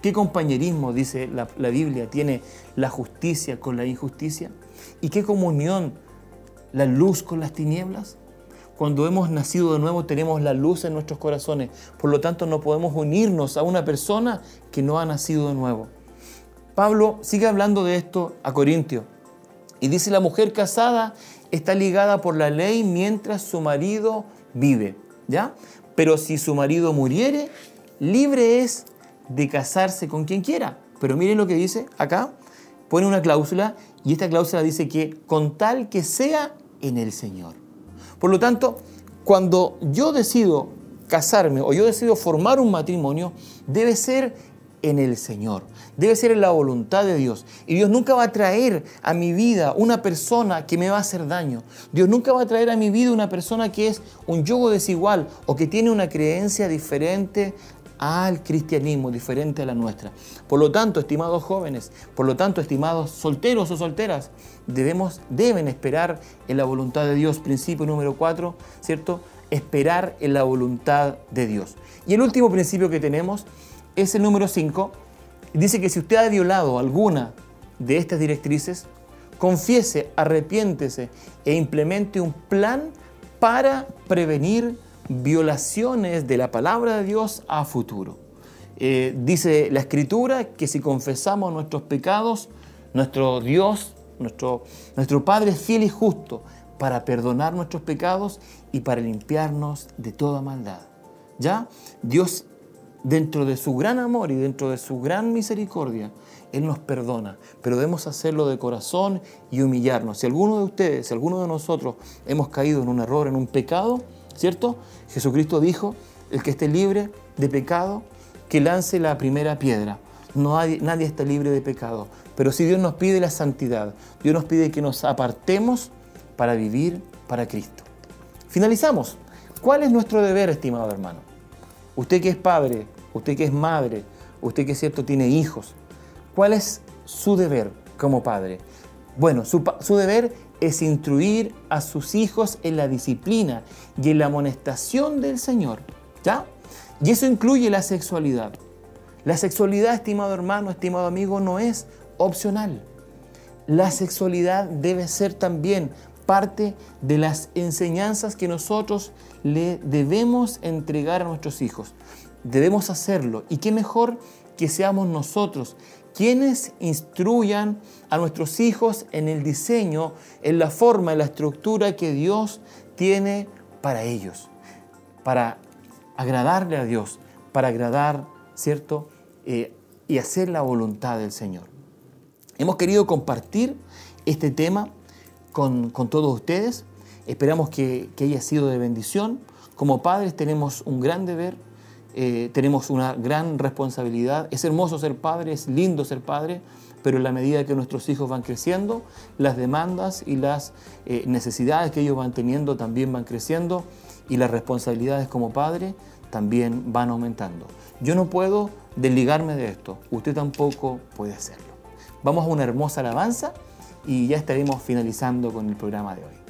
qué compañerismo, dice la, la Biblia, tiene la justicia con la injusticia? ¿Y qué comunión la luz con las tinieblas? Cuando hemos nacido de nuevo tenemos la luz en nuestros corazones. Por lo tanto, no podemos unirnos a una persona que no ha nacido de nuevo. Pablo sigue hablando de esto a Corintio. Y dice, la mujer casada está ligada por la ley mientras su marido vive, ¿ya? Pero si su marido muriere, libre es de casarse con quien quiera. Pero miren lo que dice acá, pone una cláusula y esta cláusula dice que con tal que sea en el Señor. Por lo tanto, cuando yo decido casarme o yo decido formar un matrimonio, debe ser en el Señor, debe ser en la voluntad de Dios. Y Dios nunca va a traer a mi vida una persona que me va a hacer daño. Dios nunca va a traer a mi vida una persona que es un yugo desigual o que tiene una creencia diferente al cristianismo, diferente a la nuestra. Por lo tanto, estimados jóvenes, por lo tanto, estimados solteros o solteras, debemos, deben esperar en la voluntad de Dios. Principio número cuatro, ¿cierto? Esperar en la voluntad de Dios. Y el último principio que tenemos es el número 5. Dice que si usted ha violado alguna de estas directrices, confiese, arrepiéntese e implemente un plan para prevenir violaciones de la palabra de Dios a futuro. Eh, dice la escritura que si confesamos nuestros pecados, nuestro Dios, nuestro, nuestro Padre es fiel y justo para perdonar nuestros pecados y para limpiarnos de toda maldad. ¿Ya? Dios dentro de su gran amor y dentro de su gran misericordia, Él nos perdona, pero debemos hacerlo de corazón y humillarnos. Si alguno de ustedes, si alguno de nosotros hemos caído en un error, en un pecado, ¿cierto? Jesucristo dijo, el que esté libre de pecado, que lance la primera piedra. No nadie está libre de pecado, pero si Dios nos pide la santidad, Dios nos pide que nos apartemos para vivir para Cristo. Finalizamos. ¿Cuál es nuestro deber, estimado hermano? Usted que es padre, usted que es madre, usted que es cierto tiene hijos, ¿cuál es su deber como padre? Bueno, su, su deber es instruir a sus hijos en la disciplina y en la amonestación del Señor, ¿ya? Y eso incluye la sexualidad. La sexualidad, estimado hermano, estimado amigo, no es opcional. La sexualidad debe ser también parte de las enseñanzas que nosotros le debemos entregar a nuestros hijos. Debemos hacerlo. Y qué mejor que seamos nosotros quienes instruyan a nuestros hijos en el diseño, en la forma, en la estructura que Dios tiene para ellos, para agradarle a Dios, para agradar, ¿cierto? Eh, y hacer la voluntad del Señor. Hemos querido compartir este tema con, con todos ustedes. Esperamos que, que haya sido de bendición. Como padres tenemos un gran deber, eh, tenemos una gran responsabilidad. Es hermoso ser padre, es lindo ser padre, pero en la medida que nuestros hijos van creciendo, las demandas y las eh, necesidades que ellos van teniendo también van creciendo y las responsabilidades como padre también van aumentando. Yo no puedo desligarme de esto, usted tampoco puede hacerlo. Vamos a una hermosa alabanza y ya estaremos finalizando con el programa de hoy.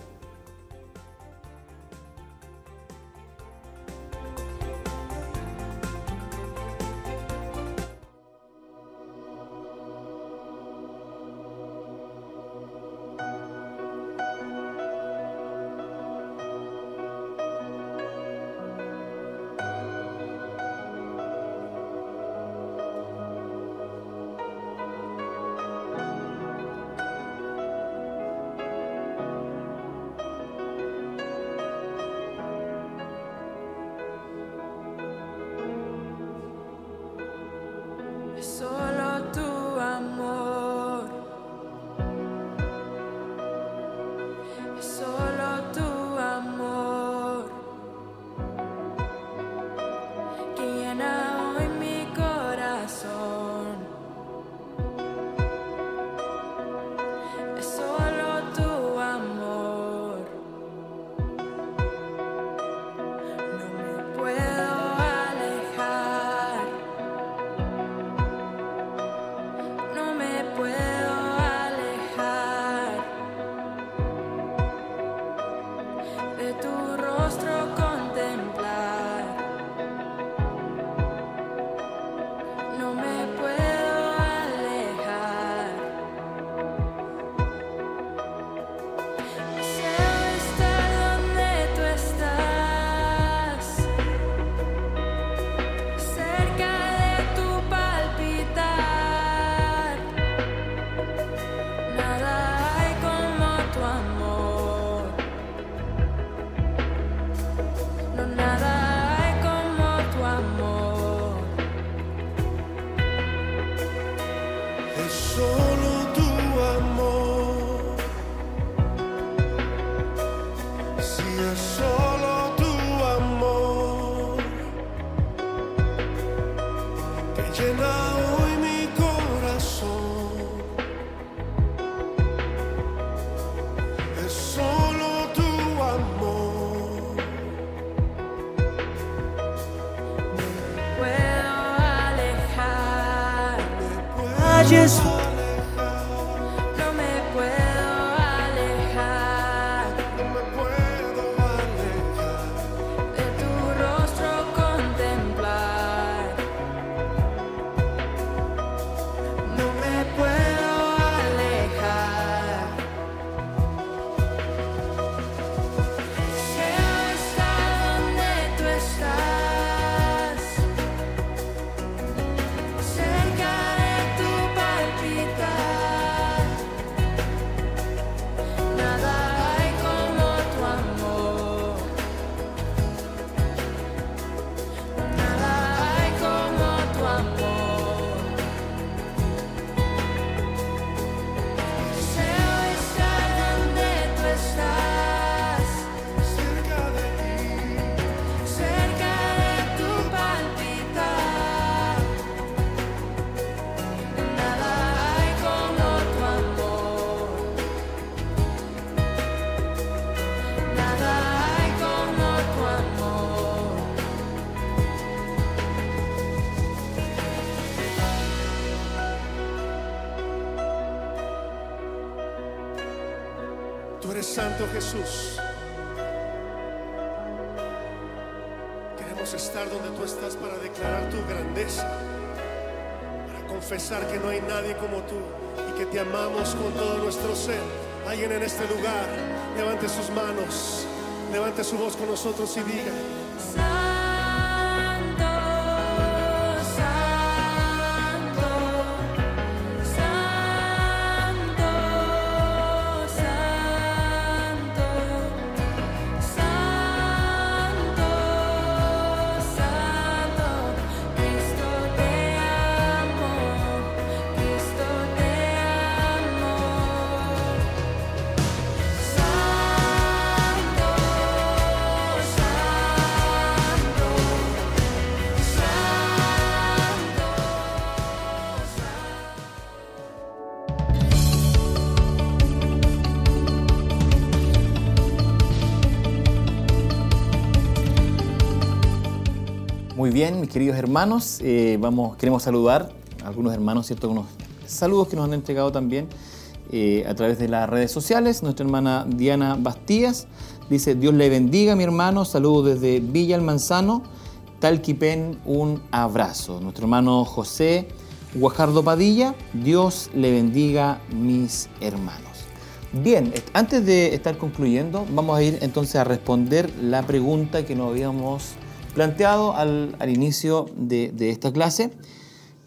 santo Jesús. Queremos estar donde tú estás para declarar tu grandeza, para confesar que no hay nadie como tú y que te amamos con todo nuestro ser. Alguien en este lugar, levante sus manos, levante su voz con nosotros y diga. mis queridos hermanos. Eh, vamos, queremos saludar a algunos hermanos, ¿cierto? Unos saludos que nos han entregado también eh, a través de las redes sociales. Nuestra hermana Diana Bastías dice, Dios le bendiga, mi hermano. Saludos desde Villa Almanzano. Talquipén, un abrazo. Nuestro hermano José Guajardo Padilla, Dios le bendiga, mis hermanos. Bien, antes de estar concluyendo, vamos a ir entonces a responder la pregunta que nos habíamos planteado al, inicio de, de esta clase.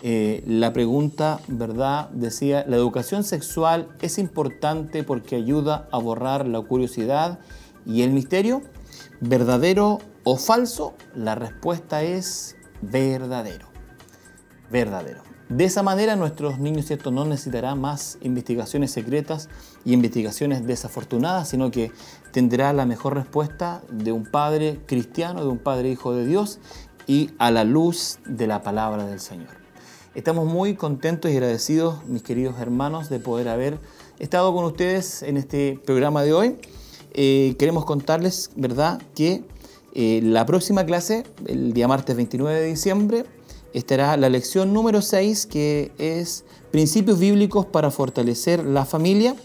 Eh, la pregunta, ¿verdad? Decía, ¿la educación sexual es importante porque ayuda a borrar la curiosidad y el misterio? ¿Verdadero o falso? La respuesta es verdadero. Verdadero. De esa manera nuestros niños ¿cierto? no necesitarán más investigaciones secretas y investigaciones desafortunadas, sino que tendrá la mejor respuesta de un padre cristiano, de un padre hijo de Dios y a la luz de la palabra del Señor. Estamos muy contentos y agradecidos, mis queridos hermanos, de poder haber estado con ustedes en este programa de hoy. Eh, queremos contarles, ¿verdad?, que eh, la próxima clase, el día martes 29 de diciembre, estará la lección número 6, que es Principios Bíblicos para fortalecer la familia.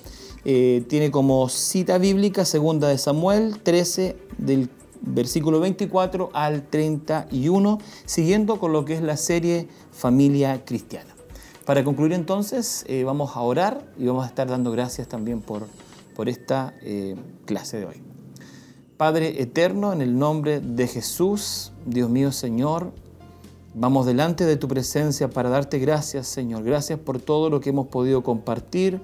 Eh, tiene como cita bíblica segunda de Samuel 13 del versículo 24 al 31, siguiendo con lo que es la serie Familia Cristiana. Para concluir entonces, eh, vamos a orar y vamos a estar dando gracias también por, por esta eh, clase de hoy. Padre eterno, en el nombre de Jesús, Dios mío Señor, vamos delante de tu presencia para darte gracias, Señor. Gracias por todo lo que hemos podido compartir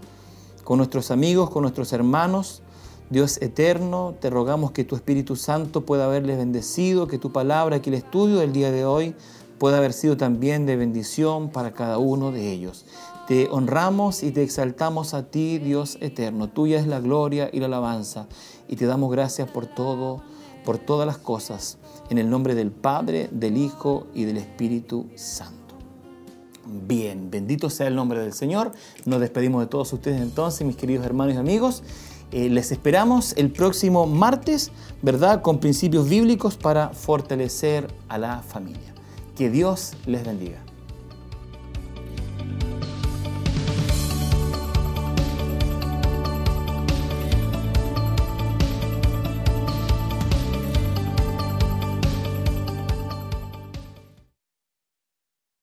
con nuestros amigos, con nuestros hermanos. Dios eterno, te rogamos que tu Espíritu Santo pueda haberles bendecido, que tu palabra, que el estudio del día de hoy pueda haber sido también de bendición para cada uno de ellos. Te honramos y te exaltamos a ti, Dios eterno. Tuya es la gloria y la alabanza. Y te damos gracias por todo, por todas las cosas. En el nombre del Padre, del Hijo y del Espíritu Santo. Bien, bendito sea el nombre del Señor. Nos despedimos de todos ustedes entonces, mis queridos hermanos y amigos. Eh, les esperamos el próximo martes, ¿verdad? Con principios bíblicos para fortalecer a la familia. Que Dios les bendiga.